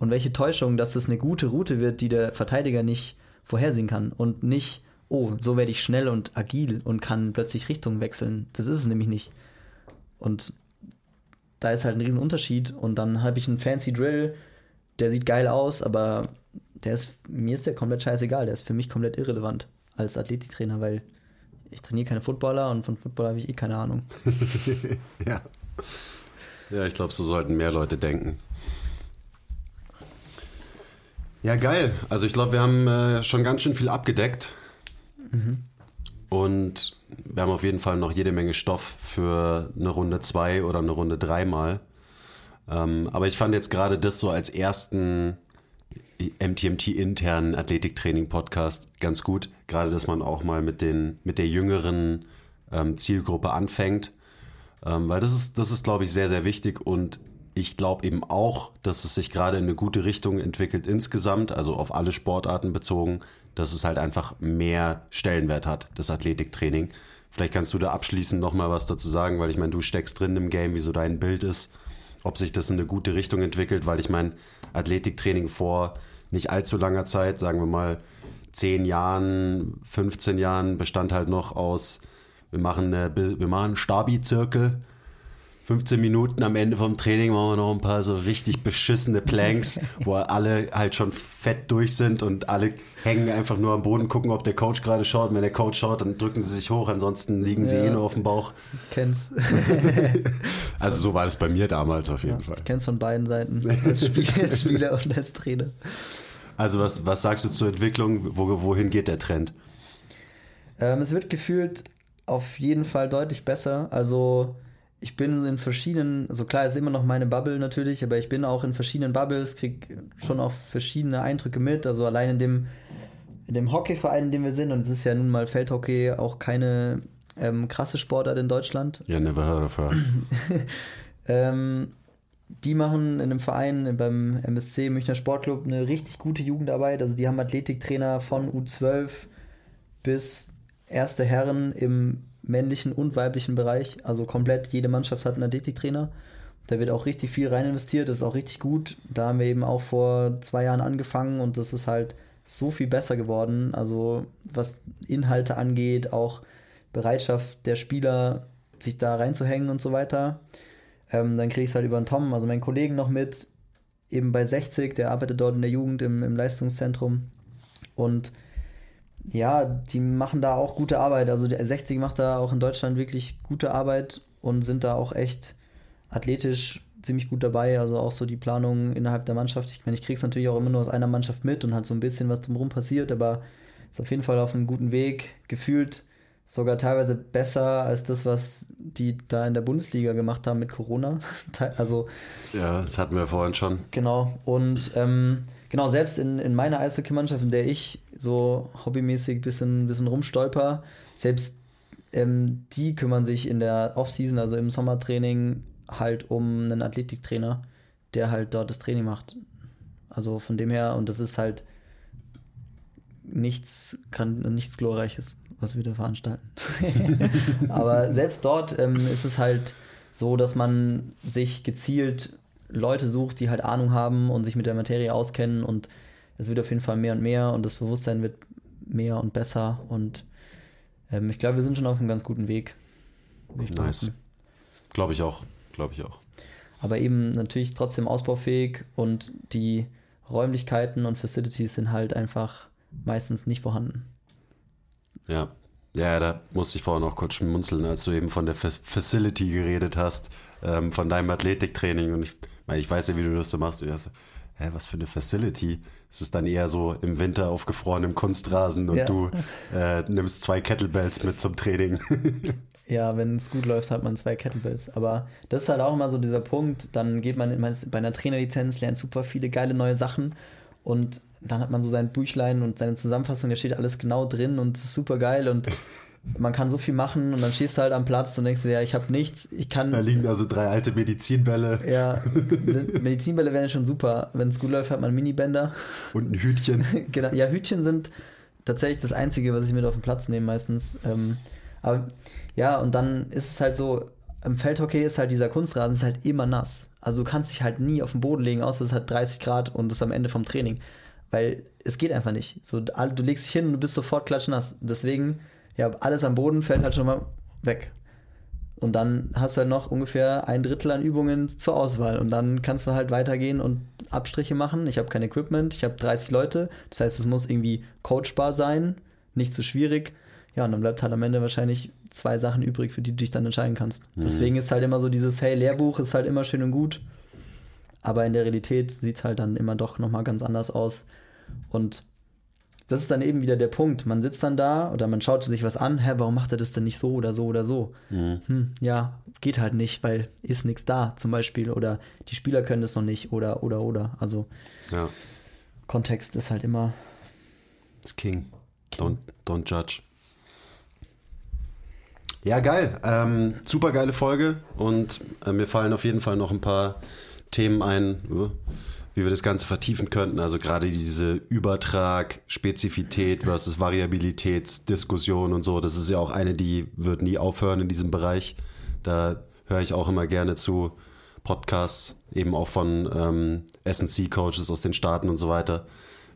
und welche Täuschung, dass es eine gute Route wird, die der Verteidiger nicht vorhersehen kann und nicht, oh, so werde ich schnell und agil und kann plötzlich Richtung wechseln. Das ist es nämlich nicht. Und da ist halt ein Riesenunterschied und dann habe ich einen fancy Drill, der sieht geil aus, aber der ist, mir ist der komplett scheißegal, der ist für mich komplett irrelevant als Athletiktrainer, weil ich trainiere keine Footballer und von Football habe ich eh keine Ahnung. ja. Ja, ich glaube, so sollten mehr Leute denken. Ja, geil. Also ich glaube, wir haben äh, schon ganz schön viel abgedeckt. Mhm. Und wir haben auf jeden Fall noch jede Menge Stoff für eine Runde 2 oder eine Runde 3 mal. Ähm, aber ich fand jetzt gerade das so als ersten MTMT-internen Athletiktraining-Podcast ganz gut. Gerade, dass man auch mal mit, den, mit der jüngeren ähm, Zielgruppe anfängt. Ähm, weil das ist, das ist, glaube ich, sehr, sehr wichtig und ich glaube eben auch, dass es sich gerade in eine gute Richtung entwickelt insgesamt, also auf alle Sportarten bezogen, dass es halt einfach mehr Stellenwert hat, das Athletiktraining. Vielleicht kannst du da abschließend nochmal was dazu sagen, weil ich meine, du steckst drin im Game, wie so dein Bild ist ob sich das in eine gute Richtung entwickelt, weil ich meine, Athletiktraining vor nicht allzu langer Zeit, sagen wir mal 10 Jahren, 15 Jahren, bestand halt noch aus, wir machen, eine, wir machen Stabi-Zirkel 15 Minuten am Ende vom Training machen wir noch ein paar so richtig beschissene Planks, wo alle halt schon fett durch sind und alle hängen einfach nur am Boden, gucken, ob der Coach gerade schaut. Und wenn der Coach schaut, dann drücken sie sich hoch, ansonsten liegen sie ja. eh nur auf dem Bauch. Kenn's. also so war das bei mir damals auf jeden ja, Fall. Ich kenn's von beiden Seiten, als Spieler, als Spieler und als Trainer. Also was, was sagst du zur Entwicklung? Wo, wohin geht der Trend? Ähm, es wird gefühlt auf jeden Fall deutlich besser. Also ich bin in verschiedenen, also klar ist immer noch meine Bubble natürlich, aber ich bin auch in verschiedenen Bubbles, kriege schon auch verschiedene Eindrücke mit. Also allein in dem, in dem Hockeyverein, in dem wir sind, und es ist ja nun mal Feldhockey auch keine ähm, krasse Sportart in Deutschland. Ja, never heard of her. ähm, die machen in einem Verein beim MSC Münchner Sportclub eine richtig gute Jugendarbeit. Also die haben Athletiktrainer von U12 bis erste Herren im männlichen und weiblichen Bereich. Also komplett jede Mannschaft hat einen Athletiktrainer. Da wird auch richtig viel rein investiert, das ist auch richtig gut. Da haben wir eben auch vor zwei Jahren angefangen und das ist halt so viel besser geworden. Also was Inhalte angeht, auch Bereitschaft der Spieler, sich da reinzuhängen und so weiter. Ähm, dann kriege ich es halt über den Tom, also meinen Kollegen noch mit. eben bei 60, der arbeitet dort in der Jugend im, im Leistungszentrum. Und ja, die machen da auch gute Arbeit. Also der 60 macht da auch in Deutschland wirklich gute Arbeit und sind da auch echt athletisch ziemlich gut dabei. Also auch so die Planung innerhalb der Mannschaft. Ich meine, ich kriege es natürlich auch immer nur aus einer Mannschaft mit und halt so ein bisschen, was drumherum passiert, aber ist auf jeden Fall auf einem guten Weg. Gefühlt sogar teilweise besser als das, was die da in der Bundesliga gemacht haben mit Corona. Also ja, das hatten wir vorhin schon. Genau. Und ähm, genau, selbst in, in meiner Eishockey-Mannschaft, in der ich so hobbymäßig ein bisschen, bisschen rumstolper, selbst ähm, die kümmern sich in der Offseason, also im Sommertraining, halt um einen Athletiktrainer, der halt dort das Training macht. Also von dem her, und das ist halt nichts, kann, nichts Glorreiches, was wir da veranstalten. Aber selbst dort ähm, ist es halt so, dass man sich gezielt Leute sucht, die halt Ahnung haben und sich mit der Materie auskennen und es wird auf jeden Fall mehr und mehr und das Bewusstsein wird mehr und besser und ähm, ich glaube, wir sind schon auf einem ganz guten Weg. Nice. Glaube ich auch. Glaube ich auch. Aber eben natürlich trotzdem ausbaufähig und die Räumlichkeiten und Facilities sind halt einfach meistens nicht vorhanden. Ja. Ja, da musste ich vorher noch kurz schmunzeln, als du eben von der Facility geredet hast, ähm, von deinem Athletiktraining. Und ich meine, ich weiß ja, wie du das so machst. Ich dachte, hä, was für eine Facility? Es ist dann eher so im Winter auf gefrorenem Kunstrasen und ja. du äh, nimmst zwei Kettlebells mit zum Training. Ja, wenn es gut läuft, hat man zwei Kettlebells. Aber das ist halt auch immer so dieser Punkt. Dann geht man bei einer Trainerlizenz, lernt super viele geile neue Sachen und dann hat man so sein Büchlein und seine Zusammenfassung, da steht alles genau drin und es ist super geil und man kann so viel machen und dann stehst du halt am Platz und denkst dir, ja, ich habe nichts, ich kann. Da liegen also drei alte Medizinbälle. Ja, Medizinbälle wären schon super. Wenn es gut läuft, hat man Minibänder. Und ein Hütchen. genau, ja, Hütchen sind tatsächlich das Einzige, was ich mit auf den Platz nehme meistens. Ähm, aber ja, und dann ist es halt so, im Feldhockey ist halt dieser Kunstrasen ist halt immer nass. Also du kannst dich halt nie auf den Boden legen, außer es hat 30 Grad und ist am Ende vom Training. Weil es geht einfach nicht. So, du legst dich hin und du bist sofort klatschnass. Deswegen, ja, alles am Boden fällt halt schon mal weg. Und dann hast du halt noch ungefähr ein Drittel an Übungen zur Auswahl. Und dann kannst du halt weitergehen und Abstriche machen. Ich habe kein Equipment, ich habe 30 Leute. Das heißt, es muss irgendwie coachbar sein, nicht zu schwierig. Ja, und dann bleibt halt am Ende wahrscheinlich zwei Sachen übrig, für die du dich dann entscheiden kannst. Mhm. Deswegen ist halt immer so dieses, hey, Lehrbuch ist halt immer schön und gut, aber in der Realität sieht es halt dann immer doch nochmal ganz anders aus. Und das ist dann eben wieder der Punkt. Man sitzt dann da oder man schaut sich was an, hä, warum macht er das denn nicht so oder so oder so? Mhm. Hm, ja, geht halt nicht, weil ist nichts da zum Beispiel oder die Spieler können das noch nicht oder oder oder. Also ja. Kontext ist halt immer. It's king. Don't, don't judge. Ja, geil. Ähm, super geile Folge und äh, mir fallen auf jeden Fall noch ein paar Themen ein, uh, wie wir das Ganze vertiefen könnten. Also gerade diese Übertrag, Spezifität versus Variabilitätsdiskussion und so. Das ist ja auch eine, die wird nie aufhören in diesem Bereich. Da höre ich auch immer gerne zu Podcasts, eben auch von ähm, SNC-Coaches aus den Staaten und so weiter.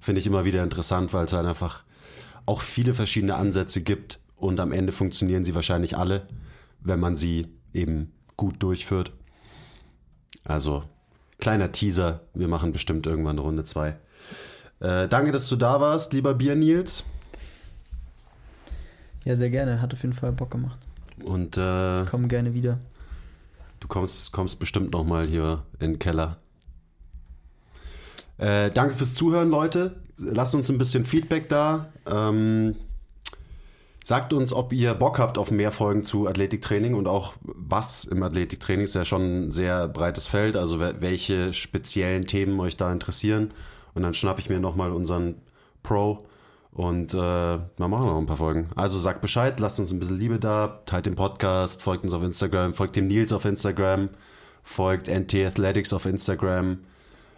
Finde ich immer wieder interessant, weil es halt einfach auch viele verschiedene Ansätze gibt und am Ende funktionieren sie wahrscheinlich alle, wenn man sie eben gut durchführt. Also kleiner Teaser, wir machen bestimmt irgendwann eine Runde 2. Äh, danke, dass du da warst, lieber Bier Nils. Ja, sehr gerne. Hat auf jeden Fall Bock gemacht. Und äh, komm gerne wieder. Du kommst, kommst bestimmt noch mal hier in den Keller. Äh, danke fürs Zuhören, Leute. Lasst uns ein bisschen Feedback da. Ähm, Sagt uns, ob ihr Bock habt auf mehr Folgen zu Athletiktraining und auch was im Athletiktraining ist ja schon ein sehr breites Feld, also welche speziellen Themen euch da interessieren. Und dann schnappe ich mir nochmal unseren Pro und äh, wir machen noch ein paar Folgen. Also sagt Bescheid, lasst uns ein bisschen Liebe da, teilt den Podcast, folgt uns auf Instagram, folgt dem Nils auf Instagram, folgt NT Athletics auf Instagram,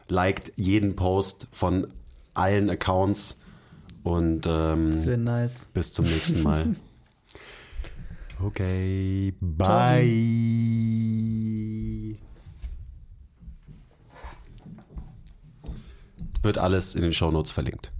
liked jeden Post von allen Accounts und ähm, das nice. Bis zum nächsten Mal. okay, bye. Wird alles in den Shownotes verlinkt.